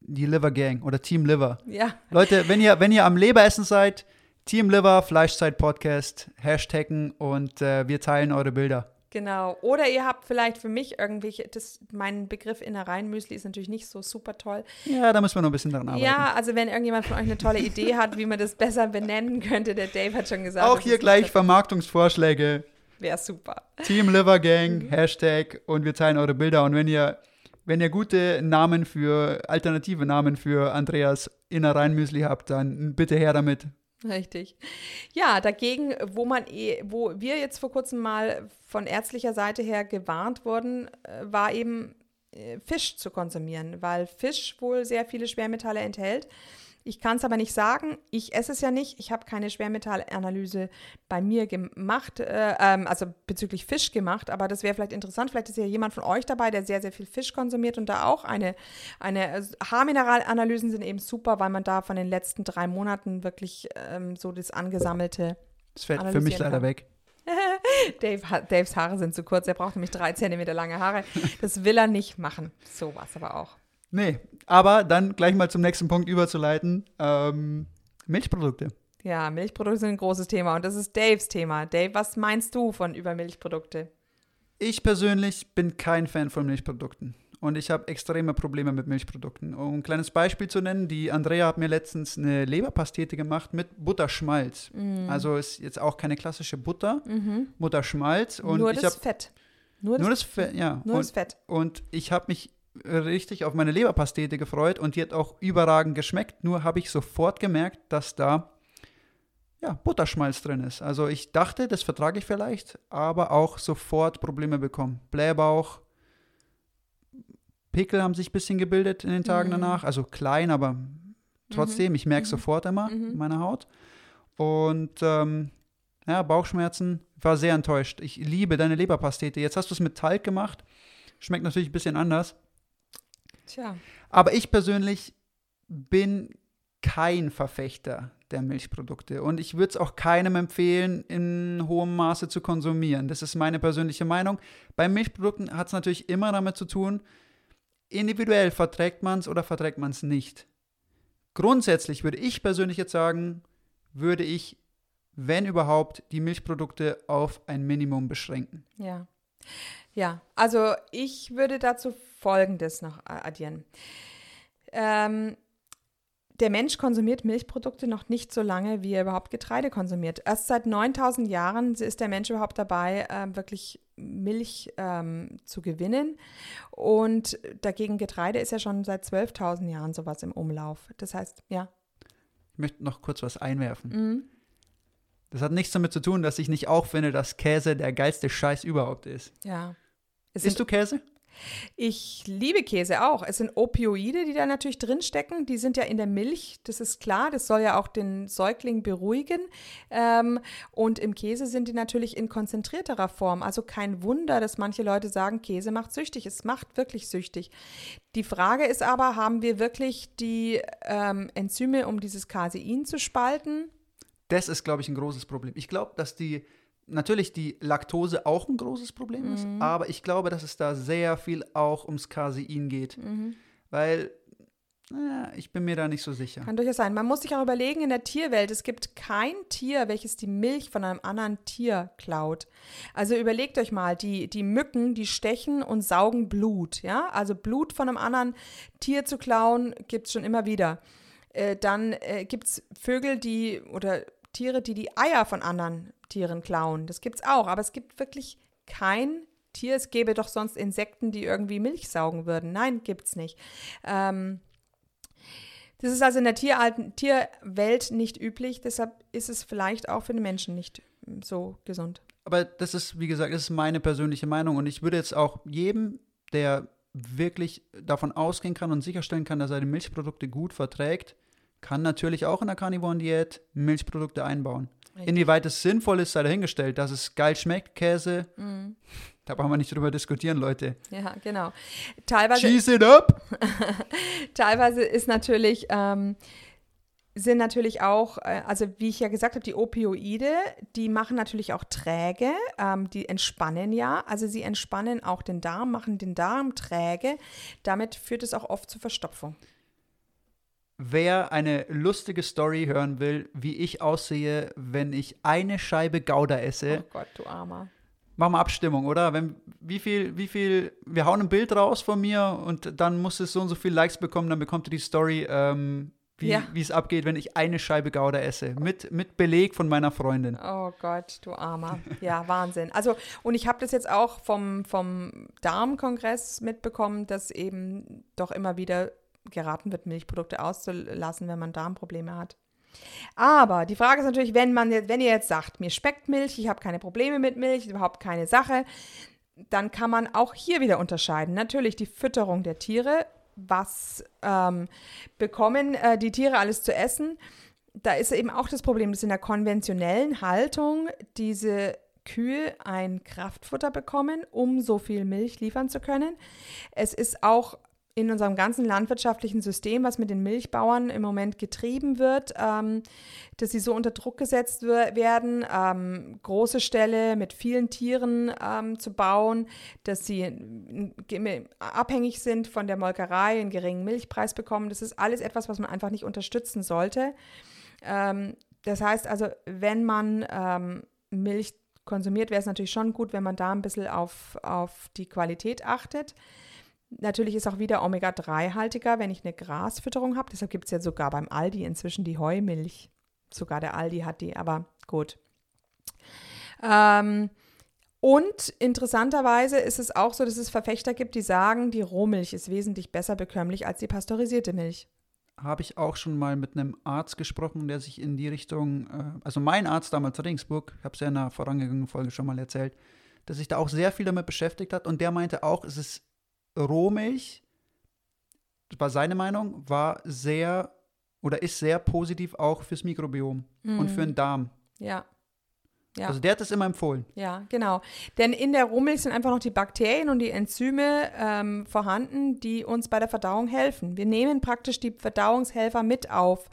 die Liver Gang oder Team Liver. Ja, Leute, wenn ihr, wenn ihr am Leberessen seid, Team Liver, Fleischzeit Podcast, Hashtaggen und äh, wir teilen eure Bilder. Genau. Oder ihr habt vielleicht für mich irgendwelche, das, mein Begriff Innereienmüsli ist natürlich nicht so super toll. Ja, da müssen wir noch ein bisschen dran arbeiten. Ja, also wenn irgendjemand von euch eine tolle Idee hat, wie man das besser benennen könnte, der Dave hat schon gesagt. Auch hier gleich Vermarktungsvorschläge. Wäre super. Team Liver Gang. Hashtag und wir teilen eure Bilder. Und wenn ihr, wenn ihr gute Namen für, alternative Namen für Andreas Innereienmüsli habt, dann bitte her damit. Richtig. Ja, dagegen, wo man eh, wo wir jetzt vor kurzem mal von ärztlicher Seite her gewarnt wurden, äh, war eben äh, Fisch zu konsumieren, weil Fisch wohl sehr viele Schwermetalle enthält. Ich kann es aber nicht sagen. Ich esse es ja nicht. Ich habe keine Schwermetallanalyse bei mir gemacht, äh, ähm, also bezüglich Fisch gemacht. Aber das wäre vielleicht interessant. Vielleicht ist ja jemand von euch dabei, der sehr, sehr viel Fisch konsumiert und da auch eine, eine also Haarmineralanalysen sind eben super, weil man da von den letzten drei Monaten wirklich ähm, so das angesammelte. Das fällt für mich leider kann. weg. Dave, Daves Haare sind zu kurz. Er braucht nämlich drei Zentimeter lange Haare. Das will er nicht machen. So was aber auch. Nee, aber dann gleich mal zum nächsten Punkt überzuleiten. Ähm, Milchprodukte. Ja, Milchprodukte sind ein großes Thema und das ist Daves Thema. Dave, was meinst du von über Milchprodukte? Ich persönlich bin kein Fan von Milchprodukten. Und ich habe extreme Probleme mit Milchprodukten. Um ein kleines Beispiel zu nennen, die Andrea hat mir letztens eine Leberpastete gemacht mit Butterschmalz. Also ist jetzt auch keine klassische Butter, Butterschmalz. Und nur das Fett. Nur das, nur das Fett, ja. nur und, das Fett. und ich habe mich richtig auf meine Leberpastete gefreut und die hat auch überragend geschmeckt. Nur habe ich sofort gemerkt, dass da ja, Butterschmalz drin ist. Also ich dachte, das vertrage ich vielleicht, aber auch sofort Probleme bekommen. Blähbauch, Pickel haben sich ein bisschen gebildet in den Tagen Mhm. danach. Also klein, aber trotzdem, ich merke es sofort immer Mhm. in meiner Haut. Und ähm, ja, Bauchschmerzen, war sehr enttäuscht. Ich liebe deine Leberpastete. Jetzt hast du es mit Talg gemacht. Schmeckt natürlich ein bisschen anders. Tja. Aber ich persönlich bin kein Verfechter der Milchprodukte und ich würde es auch keinem empfehlen, in hohem Maße zu konsumieren. Das ist meine persönliche Meinung. Bei Milchprodukten hat es natürlich immer damit zu tun, individuell verträgt man es oder verträgt man es nicht. Grundsätzlich würde ich persönlich jetzt sagen, würde ich wenn überhaupt, die Milchprodukte auf ein Minimum beschränken. Ja. Ja, also ich würde dazu Folgendes noch addieren. Ähm, der Mensch konsumiert Milchprodukte noch nicht so lange, wie er überhaupt Getreide konsumiert. Erst seit 9000 Jahren ist der Mensch überhaupt dabei, äh, wirklich Milch ähm, zu gewinnen. Und dagegen Getreide ist ja schon seit 12.000 Jahren sowas im Umlauf. Das heißt, ja. Ich möchte noch kurz was einwerfen. Mhm. Das hat nichts damit zu tun, dass ich nicht auch finde, dass Käse der geilste Scheiß überhaupt ist. Ja. Isst du Käse? Ich liebe Käse auch. Es sind Opioide, die da natürlich drinstecken. Die sind ja in der Milch, das ist klar. Das soll ja auch den Säugling beruhigen. Ähm, und im Käse sind die natürlich in konzentrierterer Form. Also kein Wunder, dass manche Leute sagen, Käse macht süchtig. Es macht wirklich süchtig. Die Frage ist aber, haben wir wirklich die ähm, Enzyme, um dieses Casein zu spalten? Das ist, glaube ich, ein großes Problem. Ich glaube, dass die natürlich die Laktose auch ein großes Problem ist, Mhm. aber ich glaube, dass es da sehr viel auch ums Casein geht. Mhm. Weil, naja, ich bin mir da nicht so sicher. Kann durchaus sein. Man muss sich auch überlegen, in der Tierwelt, es gibt kein Tier, welches die Milch von einem anderen Tier klaut. Also überlegt euch mal, die, die Mücken, die stechen und saugen Blut, ja? Also Blut von einem anderen Tier zu klauen, gibt es schon immer wieder. Äh, dann äh, gibt es Vögel, die oder Tiere, die die Eier von anderen Tieren klauen. Das gibt es auch, aber es gibt wirklich kein Tier. Es gäbe doch sonst Insekten, die irgendwie Milch saugen würden. Nein, gibt's nicht. Ähm, das ist also in der Tieralten, Tierwelt nicht üblich, deshalb ist es vielleicht auch für den Menschen nicht so gesund. Aber das ist, wie gesagt, das ist meine persönliche Meinung und ich würde jetzt auch jedem, der wirklich davon ausgehen kann und sicherstellen kann, dass er die Milchprodukte gut verträgt, kann natürlich auch in der Carnivoren-Diät Milchprodukte einbauen. Inwieweit es sinnvoll ist, sei dahingestellt. Dass es geil schmeckt, Käse, Mhm. da brauchen wir nicht drüber diskutieren, Leute. Ja, genau. Teilweise, Cheese it up! teilweise ist natürlich, ähm, sind natürlich auch, äh, also wie ich ja gesagt habe, die Opioide, die machen natürlich auch träge, ähm, die entspannen ja, also sie entspannen auch den Darm, machen den Darm träge. Damit führt es auch oft zu Verstopfung. Wer eine lustige Story hören will, wie ich aussehe, wenn ich eine Scheibe Gouda esse, Oh Gott, du Armer. machen wir Abstimmung, oder? Wenn, wie viel, wie viel, wir hauen ein Bild raus von mir und dann muss es so und so viele Likes bekommen, dann bekommt ihr die Story, ähm, wie Ja. wie es abgeht, wenn ich eine Scheibe Gouda esse. Mit, mit Beleg von meiner Freundin. Oh Gott, du Armer. Ja, Wahnsinn. Also, und ich habe das jetzt auch vom, vom Darmkongress mitbekommen, dass eben doch immer wieder geraten wird, Milchprodukte auszulassen, wenn man Darmprobleme hat. Aber die Frage ist natürlich, wenn man wenn ihr jetzt sagt, mir schmeckt Milch, ich habe keine Probleme mit Milch, überhaupt keine Sache, dann kann man auch hier wieder unterscheiden. Natürlich die Fütterung der Tiere, was ähm, bekommen äh, die Tiere alles zu essen. Da ist eben auch das Problem, dass in der konventionellen Haltung diese Kühe ein Kraftfutter bekommen, um so viel Milch liefern zu können. Es ist auch in unserem ganzen landwirtschaftlichen System, was mit den Milchbauern im Moment getrieben wird, ähm, dass sie so unter Druck gesetzt wer- werden, ähm, große Ställe mit vielen Tieren ähm, zu bauen, dass sie abhängig sind von der Molkerei, einen geringen Milchpreis bekommen. Das ist alles etwas, was man einfach nicht unterstützen sollte. Ähm, das heißt also, wenn man ähm, Milch konsumiert, wäre es natürlich schon gut, wenn man da ein bisschen auf, auf die Qualität achtet. Natürlich ist auch wieder Omega-3 haltiger, wenn ich eine Grasfütterung habe. Deshalb gibt es ja sogar beim Aldi inzwischen die Heumilch. Sogar der Aldi hat die, aber gut. Ähm, und interessanterweise ist es auch so, dass es Verfechter gibt, die sagen, die Rohmilch ist wesentlich besser bekömmlich als die pasteurisierte Milch. Habe ich auch schon mal mit einem Arzt gesprochen, der sich in die Richtung, äh, also mein Arzt damals in Regensburg, ich habe es ja in einer vorangegangenen Folge schon mal erzählt, dass sich da auch sehr viel damit beschäftigt hat und der meinte auch, es ist Rohmilch, das war seine Meinung, war sehr oder ist sehr positiv auch fürs Mikrobiom und für den Darm. Ja, Ja. Also der hat es immer empfohlen. Ja, genau. Denn in der Rohmilch sind einfach noch die Bakterien und die Enzyme ähm, vorhanden, die uns bei der Verdauung helfen. Wir nehmen praktisch die Verdauungshelfer mit auf.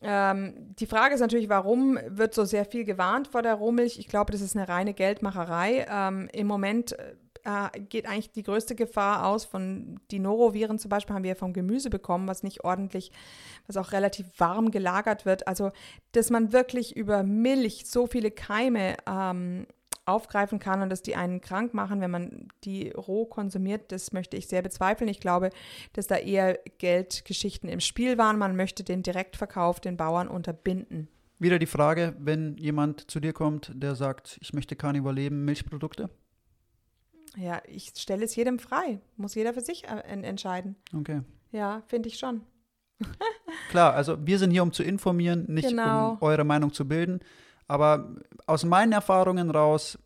Ähm, die Frage ist natürlich, warum wird so sehr viel gewarnt vor der Rohmilch? Ich glaube, das ist eine reine Geldmacherei. Ähm, Im Moment äh, geht eigentlich die größte Gefahr aus. Von die Noroviren zum Beispiel haben wir vom Gemüse bekommen, was nicht ordentlich, was auch relativ warm gelagert wird. Also, dass man wirklich über Milch so viele Keime ähm, aufgreifen kann und dass die einen krank machen, wenn man die roh konsumiert, das möchte ich sehr bezweifeln. Ich glaube, dass da eher Geldgeschichten im Spiel waren. Man möchte den Direktverkauf den Bauern unterbinden. Wieder die Frage, wenn jemand zu dir kommt, der sagt, ich möchte Carnivore leben, Milchprodukte? Ja, ich stelle es jedem frei. Muss jeder für sich äh, en- entscheiden. Okay. Ja, finde ich schon. Klar, also wir sind hier, um zu informieren, nicht Genau. um eure Meinung zu bilden. Aber aus meinen Erfahrungen raus,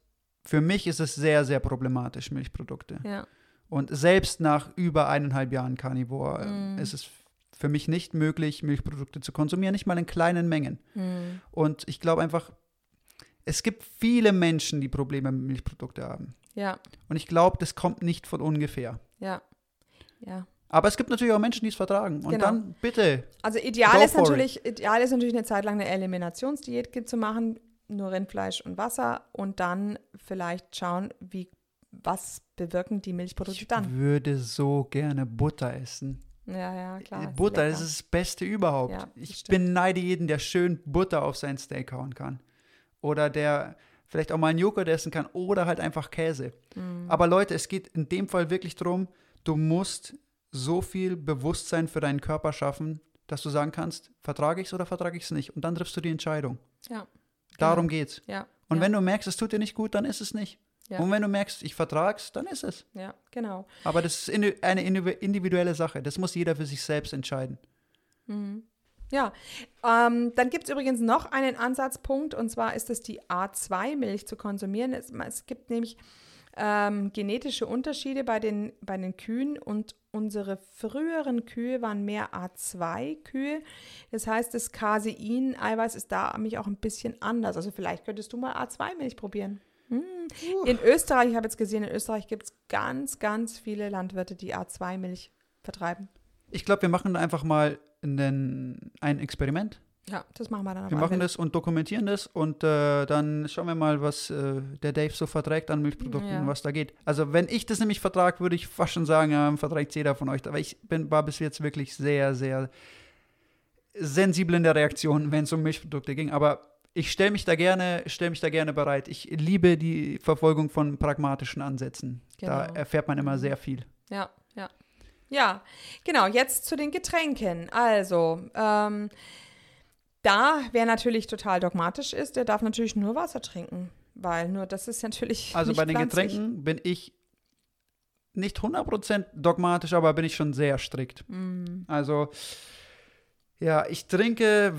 für mich ist es sehr, sehr problematisch, Milchprodukte. Ja. Und selbst nach über eineinhalb Jahren Carnivore Mm. äh, ist es für mich nicht möglich, Milchprodukte zu konsumieren, nicht mal in kleinen Mengen. Hm. Und ich glaube einfach, es gibt viele Menschen, die Probleme mit Milchprodukten haben. Ja, Und ich glaube, das kommt nicht von ungefähr. ja, ja. Aber es gibt natürlich auch Menschen, die es vertragen. Und Genau. dann bitte, Also ideal ist, it. natürlich, ideal ist natürlich eine Zeit lang eine Eliminationsdiät zu machen, nur Rindfleisch und Wasser und dann vielleicht schauen, wie, was bewirken die Milchprodukte ich dann. würde so gerne Butter essen. Ja, ja, klar. ist Butter, lecker. ist das Beste überhaupt. Ja, ich stimmt. beneide jeden, der schön Butter auf sein Steak hauen kann. Oder der vielleicht auch mal einen Joghurt essen kann oder halt einfach Käse. Mhm. Aber Leute, es geht in dem Fall wirklich darum, du musst so viel Bewusstsein für deinen Körper schaffen, dass du sagen kannst, vertrage ich es oder vertrage ich es nicht. Und dann triffst du die Entscheidung. Ja, Darum Genau. geht's. ja. Und ja, wenn du merkst, es tut dir nicht gut, dann ist es nicht. Ja. Und wenn du merkst, ich vertrage es, dann ist es. Ja, genau. Aber das ist eine individu- individuelle Sache. Das muss jeder für sich selbst entscheiden. Mhm. Ja, ähm, dann gibt es übrigens noch einen Ansatzpunkt und zwar ist es die A2-Milch zu konsumieren. Es, es gibt nämlich ähm, genetische Unterschiede bei den, bei den Kühen und unsere früheren Kühe waren mehr A2-Kühe. Das heißt, das Casein-Eiweiß ist da nämlich auch ein bisschen anders. Also vielleicht könntest du mal A2-Milch probieren. Hm. In Österreich, ich habe jetzt gesehen, in Österreich gibt es ganz, ganz viele Landwirte, die A2-Milch vertreiben. Ich glaube, wir machen einfach mal einen, ein Experiment. Ja, das machen wir dann Wir machen das und dokumentieren das und äh, dann schauen wir mal, was äh, der Dave so verträgt an Milchprodukten, Ja. was da geht. Also wenn ich das nämlich vertrage, würde ich fast schon sagen, ja, verträgt jeder von euch. Aber ich bin, war bis jetzt wirklich sehr, sehr sensibel in der Reaktion, wenn es um Milchprodukte ging. Aber ich stelle mich da gerne, stelle mich da gerne bereit. Ich liebe die Verfolgung von pragmatischen Ansätzen. Da Genau. erfährt man immer Mhm. sehr viel. Ja, ja. Genau. Jetzt zu den Getränken. Also, ähm, da, wer natürlich total dogmatisch ist, der darf natürlich nur Wasser trinken, weil nur das ist natürlich. Also bei den pflanzlich. Getränken bin ich nicht 100% dogmatisch, aber bin ich schon sehr strikt. Mm, Also, ja, ich trinke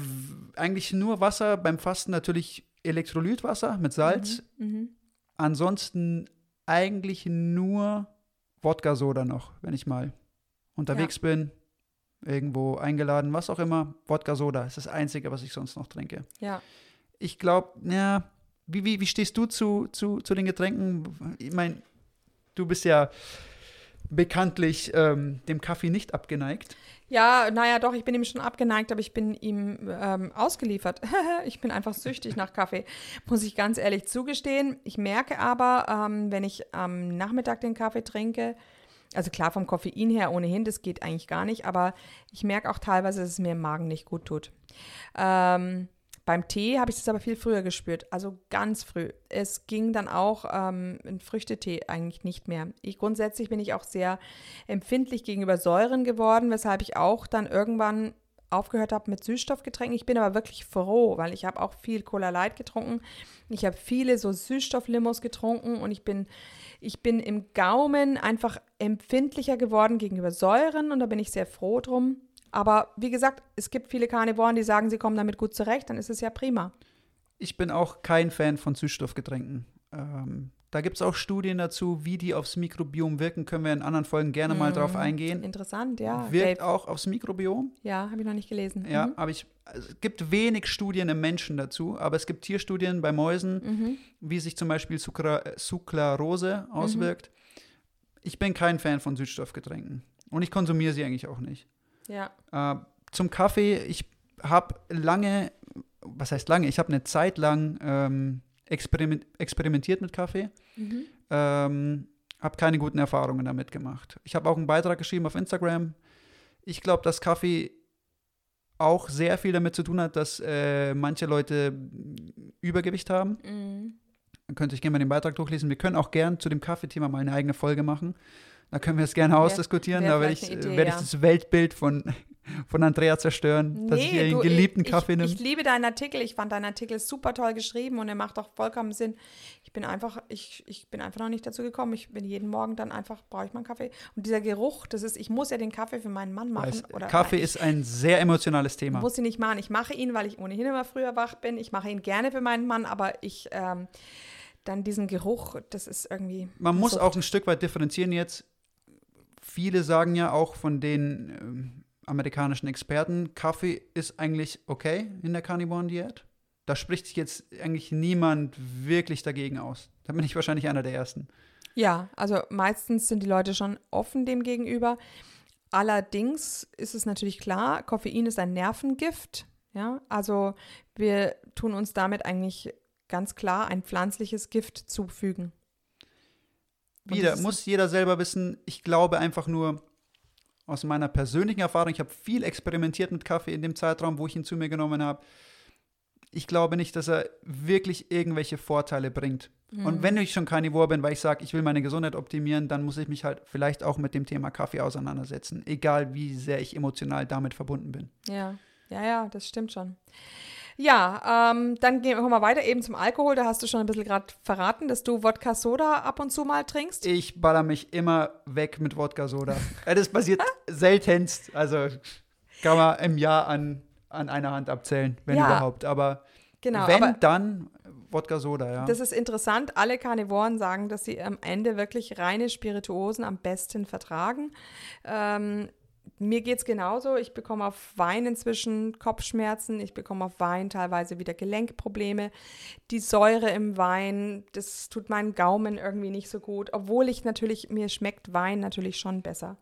eigentlich nur Wasser, beim Fasten natürlich Elektrolytwasser mit Salz. mhm. Ansonsten eigentlich nur Wodka-Soda noch, wenn ich mal unterwegs bin, irgendwo eingeladen, was auch immer. Wodka-Soda ist das Einzige, was ich sonst noch trinke. Ja. Ich glaube, ja, wie, wie, wie stehst du zu, zu, zu den Getränken? Ich meine, du bist ja bekanntlich ähm, dem Kaffee nicht abgeneigt. Ja, naja, doch, ich bin ihm schon abgeneigt, aber ich bin ihm ähm, ausgeliefert. ich bin einfach süchtig nach Kaffee, muss ich ganz ehrlich zugestehen. Ich merke aber, ähm, wenn ich am Nachmittag den Kaffee trinke, also klar vom Koffein her ohnehin, das geht eigentlich gar nicht, aber ich merke auch teilweise, dass es mir im Magen nicht gut tut. Ähm, beim Tee habe ich das aber viel früher gespürt, also ganz früh. Es ging dann auch ähm, in Früchtetee eigentlich nicht mehr. Ich, grundsätzlich bin ich auch sehr empfindlich gegenüber Säuren geworden, weshalb ich auch dann irgendwann aufgehört habe mit Süßstoffgetränken. Ich bin aber wirklich froh, weil ich habe auch viel Cola Light getrunken. Ich habe viele so Süßstofflimos getrunken und ich bin, ich bin im Gaumen einfach empfindlicher geworden gegenüber Säuren und da bin ich sehr froh drum. Aber wie gesagt, es gibt viele Karnivoren, die sagen, sie kommen damit gut zurecht, dann ist es ja prima. Ich bin auch kein Fan von Süßstoffgetränken. Ähm, da gibt es auch Studien dazu, wie die aufs Mikrobiom wirken. Können wir in anderen Folgen gerne mal drauf eingehen. Interessant, ja. Wirkt Dave. auch aufs Mikrobiom. Ja, habe ich noch nicht gelesen. Ja, Mhm. aber ich, also es gibt wenig Studien im Menschen dazu, aber es gibt Tierstudien bei Mäusen, Mhm. wie sich zum Beispiel Sucra äh, Sucralose auswirkt. Ich bin kein Fan von Süßstoffgetränken und ich konsumiere sie eigentlich auch nicht. Ja. Äh, zum Kaffee, ich habe lange, was heißt lange, ich habe eine Zeit lang ähm, experiment, experimentiert mit Kaffee. Mhm. Ähm, habe keine guten Erfahrungen damit gemacht. Ich habe auch einen Beitrag geschrieben auf Instagram. Ich glaube, dass Kaffee auch sehr viel damit zu tun hat, dass äh, manche Leute Übergewicht haben. Mhm. Dann könnt ihr euch gerne mal den Beitrag durchlesen. Wir können auch gern zu dem Kaffeethema mal eine eigene Folge machen. Da können wir es gerne ausdiskutieren. Da werde ich, eine Idee, werd ich ja. das Weltbild von, von Andrea zerstören, dass ich ihr du, einen geliebten ich, Kaffee ich, nehme. ich liebe deinen Artikel. Ich fand deinen Artikel super toll geschrieben und er macht auch vollkommen Sinn. Ich bin einfach, ich, ich bin einfach noch nicht dazu gekommen. Ich bin jeden Morgen dann einfach, brauche ich mal einen Kaffee. Und dieser Geruch, das ist, ich muss ja den Kaffee für meinen Mann machen. Weiß, oder Kaffee nein, ist ein sehr emotionales Thema. ich muss ihn nicht machen. Ich mache ihn, weil ich ohnehin immer früher wach bin. Ich mache ihn gerne für meinen Mann, aber ich, ähm, dann diesen Geruch, das ist irgendwie. Man muss auch ein Stück weit differenzieren jetzt. Viele sagen ja auch von den ähm, amerikanischen Experten, Kaffee ist eigentlich okay in der Carnivoren-Diät. Da spricht sich jetzt eigentlich niemand wirklich dagegen aus. Da bin ich wahrscheinlich einer der Ersten. Ja, also meistens sind die Leute schon offen dem gegenüber. Allerdings ist es natürlich klar, Koffein ist ein Nervengift. Ja, also wir tun uns damit eigentlich ganz klar ein pflanzliches Gift zufügen. Wieder muss jeder selber wissen. Ich glaube einfach nur aus meiner persönlichen Erfahrung, ich habe viel experimentiert mit Kaffee in dem Zeitraum, wo ich ihn zu mir genommen habe. Ich glaube nicht, dass er wirklich irgendwelche Vorteile bringt. Mhm. Und wenn ich schon Carnivore bin, weil ich sage, ich will meine Gesundheit optimieren, dann muss ich mich halt vielleicht auch mit dem Thema Kaffee auseinandersetzen. Egal wie sehr ich emotional damit verbunden bin. Ja, ja, ja, das stimmt schon. Ja, ähm, dann gehen wir mal weiter eben zum Alkohol. Da hast du schon ein bisschen gerade verraten, dass du Wodka Soda ab und zu mal trinkst. Ich baller mich immer weg mit Wodka-Soda. Äh, das passiert seltenst. Also kann man im Jahr an, an einer Hand abzählen, wenn Ja. überhaupt. Aber Genau, wenn, aber dann Wodka-Soda, ja. Das ist interessant. Alle Karnivoren sagen, dass sie am Ende wirklich reine Spirituosen am besten vertragen. Ähm, mir geht es genauso. Ich bekomme auf Wein inzwischen Kopfschmerzen. Ich bekomme auf Wein teilweise wieder Gelenkprobleme. Die Säure im Wein, das tut meinen Gaumen irgendwie nicht so gut. Obwohl ich natürlich, mir schmeckt Wein natürlich schon besser.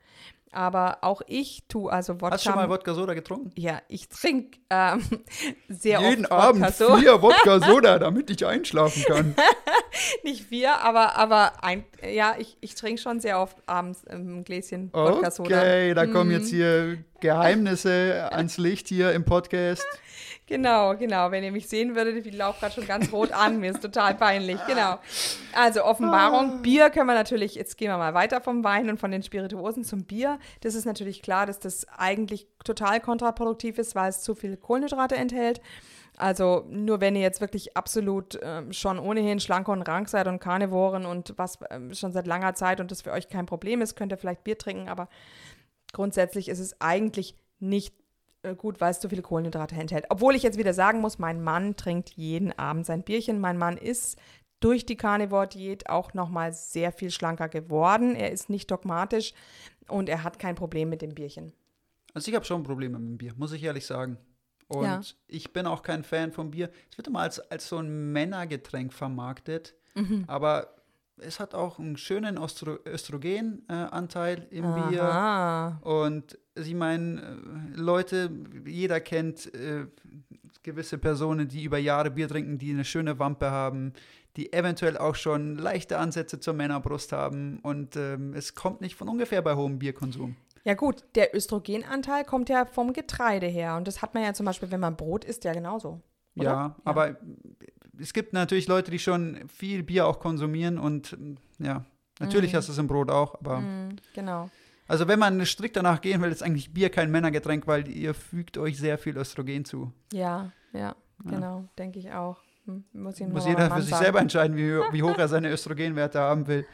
Aber auch ich tue also Wodka. Hast du schon mal Wodka-Soda getrunken? ja, ich trinke ähm, sehr Jeden oft Abend Wodka Soda. vier Wodka-Soda, damit ich einschlafen kann. Nicht vier, aber, aber ein, ja, ich, ich trinke schon sehr oft abends ein Gläschen Wodka Soda. Okay, da kommen Mhm. jetzt hier Geheimnisse ans Licht hier im Podcast. Genau, genau. Wenn ihr mich sehen würdet, ich laufe gerade schon ganz rot an. Mir ist total peinlich. Genau. Also Ah. Offenbarung. Bier können wir natürlich, jetzt gehen wir mal weiter vom Wein und von den Spirituosen zum Bier. Das ist natürlich klar, dass das eigentlich total kontraproduktiv ist, weil es zu viel Kohlenhydrate enthält. Also nur wenn ihr jetzt wirklich absolut ähm, schon ohnehin schlank und rank seid und Karnivoren und was ähm, schon seit langer Zeit und das für euch kein Problem ist, könnt ihr vielleicht Bier trinken, aber grundsätzlich ist es eigentlich nicht äh, gut, weil es zu viele Kohlenhydrate enthält. Obwohl ich jetzt wieder sagen muss, mein Mann trinkt jeden Abend sein Bierchen. Mein Mann ist durch die Carnivore-Diät auch nochmal sehr viel schlanker geworden. Er ist nicht dogmatisch und er hat kein Problem mit dem Bierchen. Also ich habe schon Probleme mit dem Bier, muss ich ehrlich sagen. Und Ja. ich bin auch kein Fan vom Bier. Es wird immer als, als so ein Männergetränk vermarktet, Mhm. aber es hat auch einen schönen Östro Östrogenanteil im Bier. Aha. Und ich meine, äh, Leute, jeder kennt äh, gewisse Personen, die über Jahre Bier trinken, die eine schöne Wampe haben, die eventuell auch schon leichte Ansätze zur Männerbrust haben. Und ähm, es kommt nicht von ungefähr bei hohem Bierkonsum. Ja gut, der Östrogenanteil kommt ja vom Getreide her und das hat man ja zum Beispiel, wenn man Brot isst, ja genauso. Oder? Ja, aber es gibt natürlich Leute, die schon viel Bier auch konsumieren und ja, natürlich Mhm. hast du es im Brot auch, aber Mm, genau. also wenn man strikt danach gehen will, ist eigentlich Bier kein Männergetränk, weil ihr fügt euch sehr viel Östrogen zu. Ja, ja, genau, denke ich auch. Hm, muss Muss jeder für sich sagen. selber entscheiden, wie, wie hoch er seine Östrogenwerte haben will.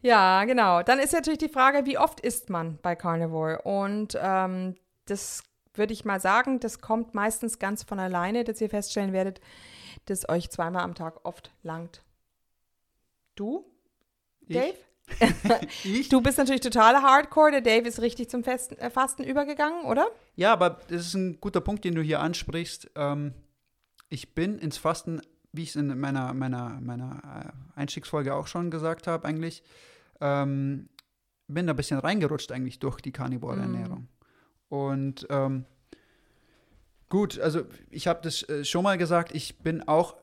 Ja, genau. Dann ist natürlich die Frage, wie oft isst man bei Carnivore? Und ähm, das würde ich mal sagen, das kommt meistens ganz von alleine, dass ihr feststellen werdet, dass euch zweimal am Tag oft langt. Du, Dave? ich? Du bist natürlich total Hardcore. Der Dave ist richtig zum Festen, äh, Fasten übergegangen, oder? Ja, aber das ist ein guter Punkt, den du hier ansprichst. Ähm, ich bin ins Fasten, wie ich es in meiner, meiner, meiner äh, Einstiegsfolge auch schon gesagt habe, eigentlich, ähm, bin da ein bisschen reingerutscht eigentlich durch die Carnivore-Ernährung. Und ähm, gut, also ich habe das äh, schon mal gesagt, ich bin auch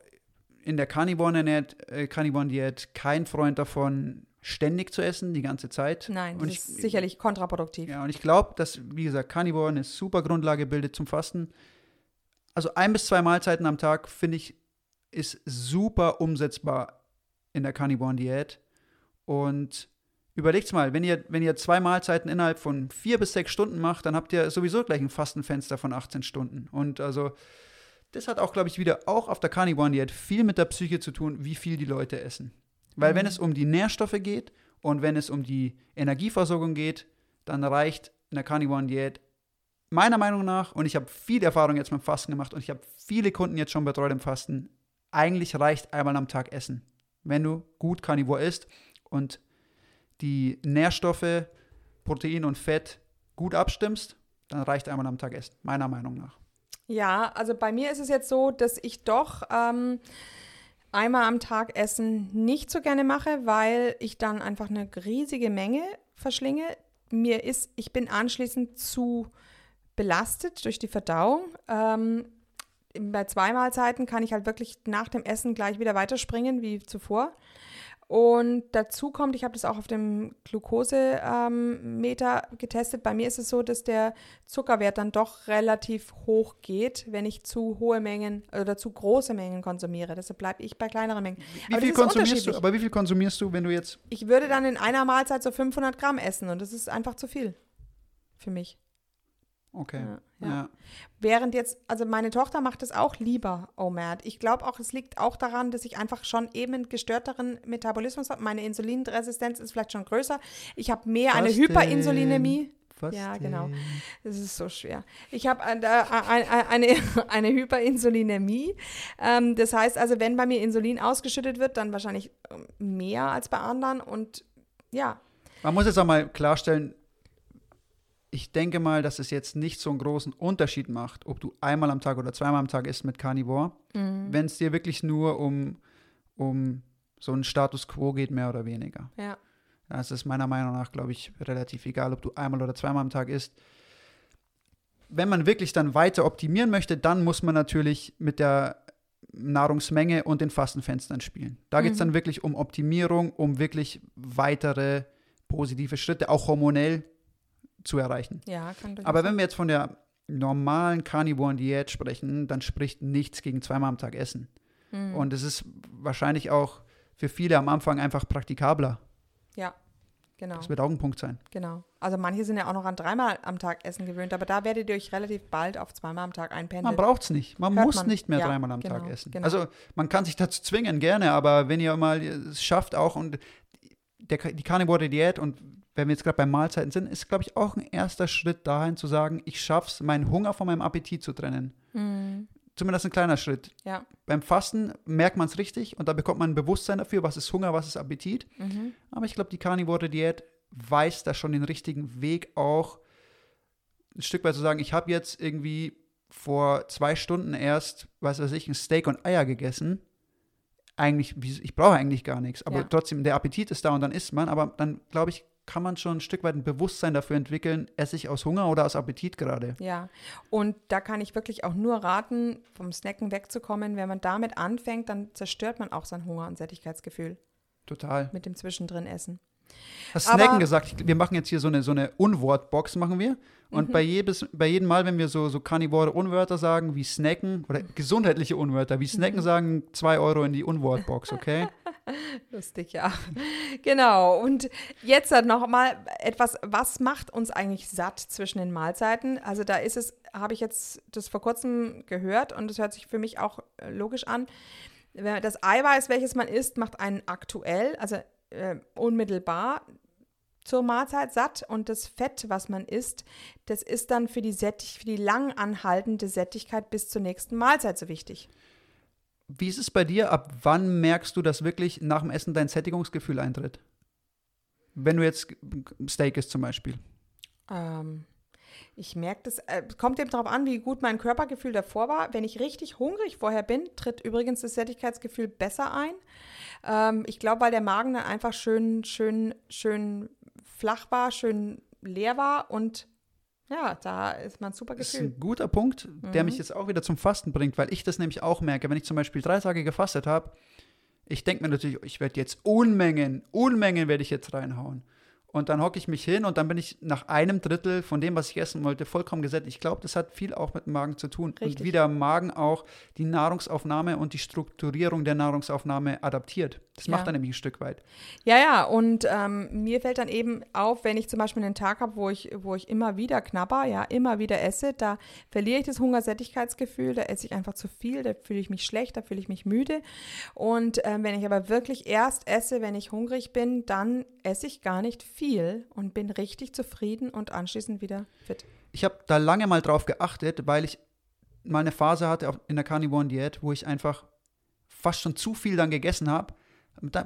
in der Carnivore-Diät äh, Carnivore kein Freund davon, ständig zu essen, die ganze Zeit. Nein, das und ist sicherlich kontraproduktiv. Ja, und ich glaube, dass, wie gesagt, Carnivore eine super Grundlage bildet zum Fasten. Also ein bis zwei Mahlzeiten am Tag, finde ich, ist super umsetzbar in der Carnivore-Diät. Und überlegt mal, wenn ihr, wenn ihr zwei Mahlzeiten innerhalb von vier bis sechs Stunden macht, dann habt ihr sowieso gleich ein Fastenfenster von 18 Stunden. Und also, das hat auch, glaube ich, wieder auch auf der Carnivore-Diät viel mit der Psyche zu tun, wie viel die Leute essen. Weil wenn es um die Nährstoffe geht und wenn es um die Energieversorgung geht, dann reicht in der Carnivore-Diät meiner Meinung nach, und ich habe viel Erfahrung jetzt mit Fasten gemacht und ich habe viele Kunden jetzt schon betreut im Fasten, eigentlich reicht einmal am Tag Essen. Wenn du gut Carnivore isst und die Nährstoffe, Protein und Fett gut abstimmst, dann reicht einmal am Tag Essen, meiner Meinung nach. Ja, also bei mir ist es jetzt so, dass ich doch ähm, einmal am Tag Essen nicht so gerne mache, weil ich dann einfach eine riesige Menge verschlinge. Mir ist, ich bin anschließend zu belastet durch die Verdauung. Ähm, bei zwei Mahlzeiten kann ich halt wirklich nach dem Essen gleich wieder weiterspringen wie zuvor. Und dazu kommt, ich habe das auch auf dem Glukosemeter ähm, getestet. Bei mir ist es so, dass der Zuckerwert dann doch relativ hoch geht, wenn ich zu hohe Mengen oder zu große Mengen konsumiere. Deshalb bleibe ich bei kleineren Mengen. Wie Aber viel konsumierst du? Aber wie viel konsumierst du, wenn du jetzt Ich würde dann in einer Mahlzeit so 500 Gramm essen und das ist einfach zu viel für mich. Okay. Ja, Ja. ja. Während jetzt, also meine Tochter macht es auch lieber, OMAD. Ich glaube auch, es liegt auch daran, dass ich einfach schon eben einen gestörteren Metabolismus habe. Meine Insulinresistenz ist vielleicht schon größer. Ich habe mehr eine Was denn? Hyperinsulinämie. Was Ja, genau. Das ist so schwer. Ich habe eine, eine, eine, eine Hyperinsulinämie. Ähm, das heißt also, wenn bei mir Insulin ausgeschüttet wird, dann wahrscheinlich ähm, mehr als bei anderen. Und ja, Man muss jetzt auch mal klarstellen, ich denke mal, dass es jetzt nicht so einen großen Unterschied macht, ob du einmal am Tag oder zweimal am Tag isst mit Carnivore, wenn es dir wirklich nur um, um so einen Status quo geht, mehr oder weniger. ja. Das ist meiner Meinung nach, glaube ich, relativ egal, ob du einmal oder zweimal am Tag isst. Wenn man wirklich dann weiter optimieren möchte, dann muss man natürlich mit der Nahrungsmenge und den Fastenfenstern spielen. Da geht es dann wirklich um Optimierung, um wirklich weitere positive Schritte, auch hormonell zu erreichen. Ja, kann durchaus Aber wenn wir jetzt von der normalen carnivoren Diät sprechen, dann spricht nichts gegen zweimal am Tag Essen. Hm. Und es ist wahrscheinlich auch für viele am Anfang einfach praktikabler. Ja, genau. Das wird auch ein Punkt sein. Genau. Also manche sind ja auch noch an dreimal am Tag Essen gewöhnt, aber da werdet ihr euch relativ bald auf zweimal am Tag einpendeln. Man braucht es nicht. Man Hört muss man. nicht mehr Ja, dreimal am genau, Tag essen. genau. Also man kann sich dazu zwingen, gerne, aber wenn ihr mal es schafft auch und der, die Carnivore Diät und wenn wir jetzt gerade bei Mahlzeiten sind, ist, glaube ich, auch ein erster Schritt dahin zu sagen, ich schaffe es, meinen Hunger von meinem Appetit zu trennen. Hm, Zumindest ein kleiner Schritt. ja. Beim Fasten merkt man es richtig und da bekommt man ein Bewusstsein dafür, was ist Hunger, was ist Appetit. Mhm. Aber ich glaube, die Carnivore Diät weist da schon den richtigen Weg auch ein Stück weit zu sagen, ich habe jetzt irgendwie vor zwei Stunden erst, was weiß ich, ein Steak und Eier gegessen. Eigentlich, ich brauche eigentlich gar nichts, aber Ja. trotzdem, der Appetit ist da und dann isst man. Aber dann, glaube ich, kann man schon ein Stück weit ein Bewusstsein dafür entwickeln, esse ich aus Hunger oder aus Appetit gerade. Ja, und da kann ich wirklich auch nur raten, vom Snacken wegzukommen. Wenn man damit anfängt, dann zerstört man auch sein Hunger- und Sättigkeitsgefühl Total. mit dem Zwischendrin essen. Hast Snacken gesagt, wir machen jetzt hier so eine, so eine Unwortbox, machen wir. Und Mhm. bei, jedes, bei jedem Mal, wenn wir so, so karnivore Unwörter sagen, wie Snacken, oder gesundheitliche Unwörter, wie Snacken Mhm. sagen, zwei Euro in die Unwortbox, okay? Lustig, ja. Genau. Und jetzt noch mal etwas, was macht uns eigentlich satt zwischen den Mahlzeiten? Also da ist es, habe ich jetzt das vor kurzem gehört und das hört sich für mich auch äh, logisch an. Das Eiweiß, welches man isst, macht einen aktuell, also äh, unmittelbar zur Mahlzeit satt und das Fett, was man isst, das ist dann für die, Sättig für die lang anhaltende Sättigkeit bis zur nächsten Mahlzeit so wichtig. Wie ist es bei dir? Ab wann merkst du, dass wirklich nach dem Essen dein Sättigungsgefühl eintritt? Wenn du jetzt Steak isst zum Beispiel. Ähm, ich merke das, äh, es kommt eben darauf an, wie gut mein Körpergefühl davor war. Wenn ich richtig hungrig vorher bin, tritt übrigens das Sättigkeitsgefühl besser ein. Ähm, ich glaube, weil der Magen dann einfach schön, schön, schön flach war, schön leer war und ja, da ist man super Das ist ein guter Punkt, der Mhm. mich jetzt auch wieder zum Fasten bringt, weil ich das nämlich auch merke, wenn ich zum Beispiel drei Tage gefastet habe, Ich denke mir natürlich, ich werde jetzt Unmengen, Unmengen werde ich jetzt reinhauen. Und dann hocke ich mich hin und dann bin ich nach einem Drittel von dem, was ich essen wollte, vollkommen gesättigt. Ich glaube, das hat viel auch mit dem Magen zu tun. Richtig. Und wie der Magen auch die Nahrungsaufnahme und die Strukturierung der Nahrungsaufnahme adaptiert. Das Ja. macht er nämlich ein Stück weit. Ja, ja, und ähm, mir fällt dann eben auf, wenn ich zum Beispiel einen Tag habe, wo ich, wo ich immer wieder knabber, ja, immer wieder esse, da verliere ich das Hungersättigkeitsgefühl, da esse ich einfach zu viel, da fühle ich mich schlecht, da fühle ich mich müde. Und ähm, wenn ich aber wirklich erst esse, wenn ich hungrig bin, dann esse ich gar nicht viel und bin richtig zufrieden und anschließend wieder fit. Ich habe da lange mal drauf geachtet, weil ich mal eine Phase hatte in der Carnivore Diät, wo ich einfach fast schon zu viel dann gegessen habe,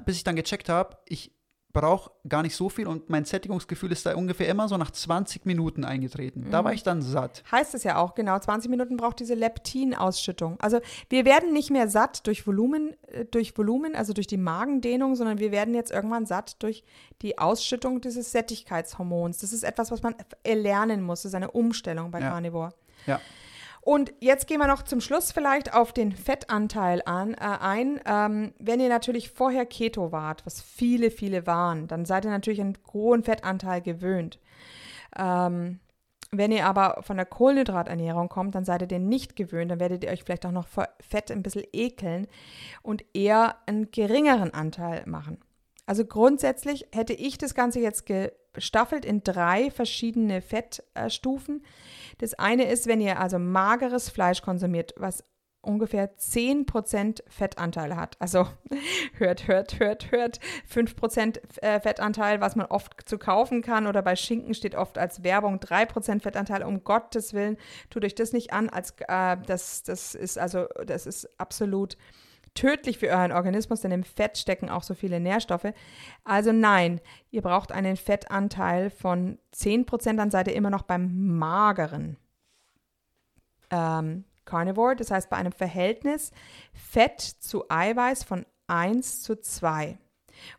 bis ich dann gecheckt habe, ich brauche gar nicht so viel und mein Sättigungsgefühl ist da ungefähr immer so nach 20 Minuten eingetreten. Da war ich dann satt. Heißt es ja auch, genau, 20 Minuten braucht diese Leptinausschüttung. Also wir werden nicht mehr satt durch Volumen, äh, durch Volumen, also durch die Magendehnung, sondern wir werden jetzt irgendwann satt durch die Ausschüttung dieses Sättigkeitshormons. Das ist etwas, was man erlernen muss. Das ist eine Umstellung bei Ja. Carnivore. Ja. Und jetzt gehen wir noch zum Schluss vielleicht auf den Fettanteil an, äh, ein. Ähm, wenn ihr natürlich vorher Keto wart, was viele, viele waren, dann seid ihr natürlich einen hohen Fettanteil gewöhnt. Ähm, wenn ihr aber von der Kohlenhydraternährung kommt, dann seid ihr den nicht gewöhnt, dann werdet ihr euch vielleicht auch noch vor Fett ein bisschen ekeln und eher einen geringeren Anteil machen. Also grundsätzlich hätte ich das Ganze jetzt gestaffelt in drei verschiedene Fettstufen. Das eine ist, wenn ihr also mageres Fleisch konsumiert, was ungefähr 10% Fettanteil hat. Also hört, hört, hört, hört. 5% äh, Fettanteil, was man oft zu kaufen kann. Oder bei Schinken steht oft als Werbung 3% Fettanteil. Um Gottes Willen, tut euch das nicht an. Als, äh, das, das ist also, das ist absolut tödlich für euren Organismus, denn im Fett stecken auch so viele Nährstoffe. Also nein, ihr braucht einen Fettanteil von 10%, dann seid ihr immer noch beim mageren ähm, Carnivore, das heißt bei einem Verhältnis Fett zu Eiweiß von 1 zu 2.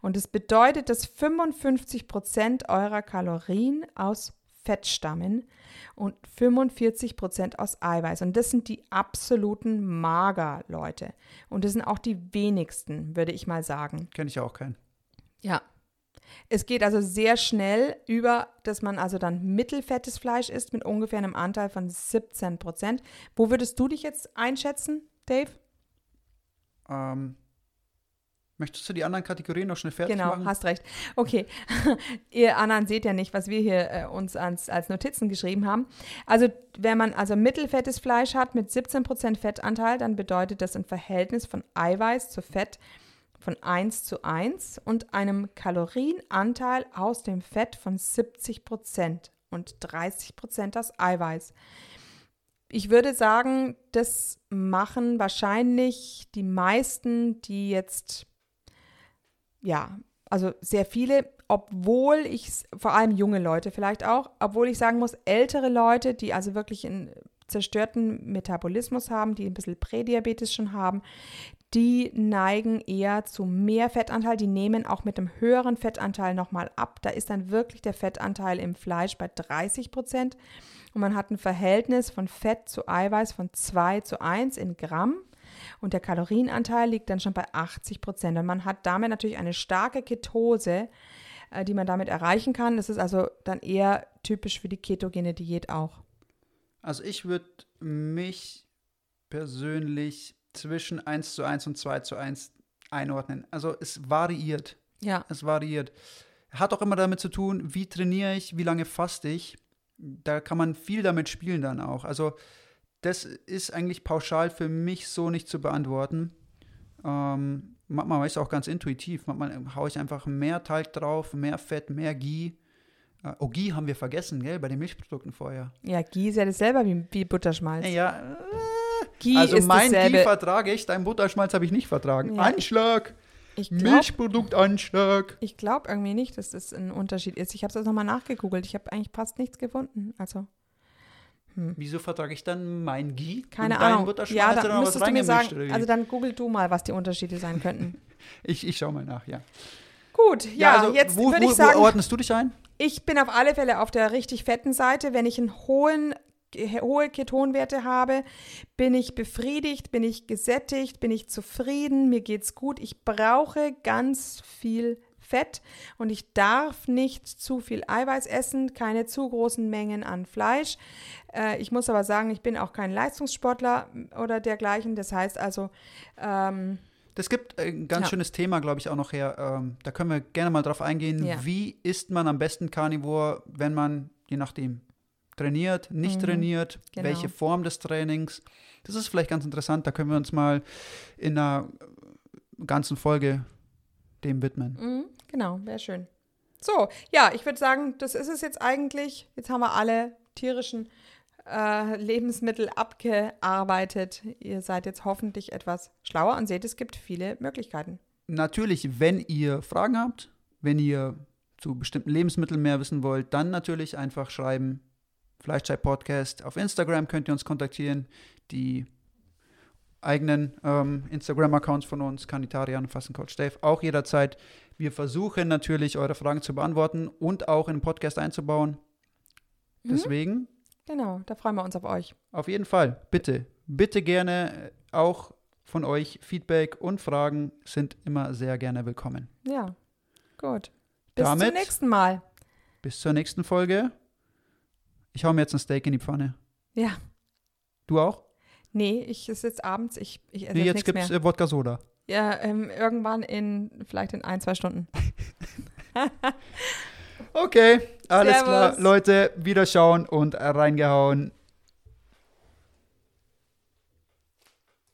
Und das bedeutet, dass 55% eurer Kalorien aus Fett stammen und 45% aus Eiweiß. Und das sind die absoluten Mager-Leute. Und das sind auch die wenigsten, würde ich mal sagen. Kenne ich ja auch keinen. Ja. Es geht also sehr schnell über, dass man also dann mittelfettes Fleisch isst mit ungefähr einem Anteil von 17 Prozent. Wo würdest du dich jetzt einschätzen, Dave? Ähm, möchtest du die anderen Kategorien noch schnell fertig Genau, machen? hast recht. Okay, ihr anderen seht ja nicht, was wir hier äh, uns als, als Notizen geschrieben haben. Also wenn man also mittelfettes Fleisch hat mit 17% Fettanteil, dann bedeutet das ein Verhältnis von Eiweiß zu Fett von 1 zu 1 und einem Kalorienanteil aus dem Fett von 70% und 30% aus Eiweiß. Ich würde sagen, das machen wahrscheinlich die meisten, die jetzt ja, also sehr viele, obwohl ich, vor allem junge Leute vielleicht auch, obwohl ich sagen muss, ältere Leute, die also wirklich einen zerstörten Metabolismus haben, die ein bisschen Prädiabetes schon haben, die neigen eher zu mehr Fettanteil, die nehmen auch mit einem höheren Fettanteil nochmal ab. Da ist dann wirklich der Fettanteil im Fleisch bei 30 Prozent und man hat ein Verhältnis von Fett zu Eiweiß von 2 zu 1 in Gramm. Und der Kalorienanteil liegt dann schon bei 80 Prozent. Und man hat damit natürlich eine starke Ketose, äh, die man damit erreichen kann. Das ist also dann eher typisch für die ketogene Diät auch. Also ich würde mich persönlich zwischen 1 zu 1 und 2 zu 1 einordnen. Also es variiert. Ja. Es variiert. Hat auch immer damit zu tun, wie trainiere ich, wie lange faste ich. Da kann man viel damit spielen dann auch. Also das ist eigentlich pauschal für mich so nicht zu beantworten. Ähm, manchmal ist es auch ganz intuitiv. Manchmal haue ich einfach mehr Teig drauf, mehr Fett, mehr Ghee. Äh, oh, Ghee haben wir vergessen, gell, bei den Milchprodukten vorher. Ja, Ghee ist ja das selber wie, wie Butterschmalz. Ja, Ghee also ist mein Ghee dasselbe. vertrage ich, dein Butterschmalz habe ich nicht vertragen. Ja. Anschlag, Ich glaube Milchproduktanschlag. ich glaub irgendwie nicht, dass das ein Unterschied ist. Ich habe es nochmal nachgegoogelt. Ich habe eigentlich fast nichts gefunden. Also, Wieso vertrage ich dann mein Ghee? keine Ahnung. Ja, dann was müsstest du mir sagen. Also dann google du mal, was die Unterschiede sein könnten. ich, ich schau mal nach, ja. Gut, ja, also jetzt wo, würde ich sagen, Wo ordnest du dich ein? ich bin auf alle Fälle auf der richtig fetten Seite. Wenn ich einen hohen hohe Ketonwerte habe? Bin ich befriedigt? Bin ich gesättigt? Bin ich zufrieden? Mir geht's gut. Ich brauche ganz viel Fett und ich darf nicht zu viel Eiweiß essen, keine zu großen Mengen an Fleisch. Äh, ich muss aber sagen, ich bin auch kein Leistungssportler oder dergleichen. Das heißt also, ähm, Das gibt ein ganz Ja. schönes Thema, glaube ich, auch noch her. Ähm, da können wir gerne mal drauf eingehen. Ja. Wie isst man am besten Carnivore, wenn man, je nachdem, trainiert, nicht Mhm. trainiert, Genau. welche Form des Trainings. Das ist vielleicht ganz interessant. Da können wir uns mal in einer ganzen Folge dem widmen. Mhm, genau, wäre schön. So, ja, ich würde sagen, das ist es jetzt eigentlich. Jetzt haben wir alle tierischen äh, Lebensmittel abgearbeitet. Ihr seid jetzt hoffentlich etwas schlauer und seht, es gibt viele Möglichkeiten. Natürlich, wenn ihr Fragen habt, wenn ihr zu bestimmten Lebensmitteln mehr wissen wollt, dann natürlich einfach schreiben. Fleischzeit Podcast. Auf Instagram könnt ihr uns kontaktieren. Die eigenen ähm, Instagram-Accounts von uns, Kanitarian, Fassencoach Dave, auch jederzeit. Wir versuchen natürlich, eure Fragen zu beantworten und auch in den Podcast einzubauen. Mhm. Deswegen, Genau, da freuen wir uns auf euch. auf jeden Fall, bitte, bitte gerne äh, auch von euch Feedback und Fragen sind immer sehr gerne willkommen. Ja, gut. Bis Damit- zum nächsten Mal. Bis zur nächsten Folge. Ich hau mir jetzt ein Steak in die Pfanne. Ja, Du auch? Nee, ich ist jetzt abends, ich, ich esse Nee, jetzt jetzt gibt's mehr. äh, Wodka Soda. Ja, ähm, irgendwann in, vielleicht in ein, zwei Stunden. Okay, alles Servus. klar. Leute, wieder schauen und reingehauen.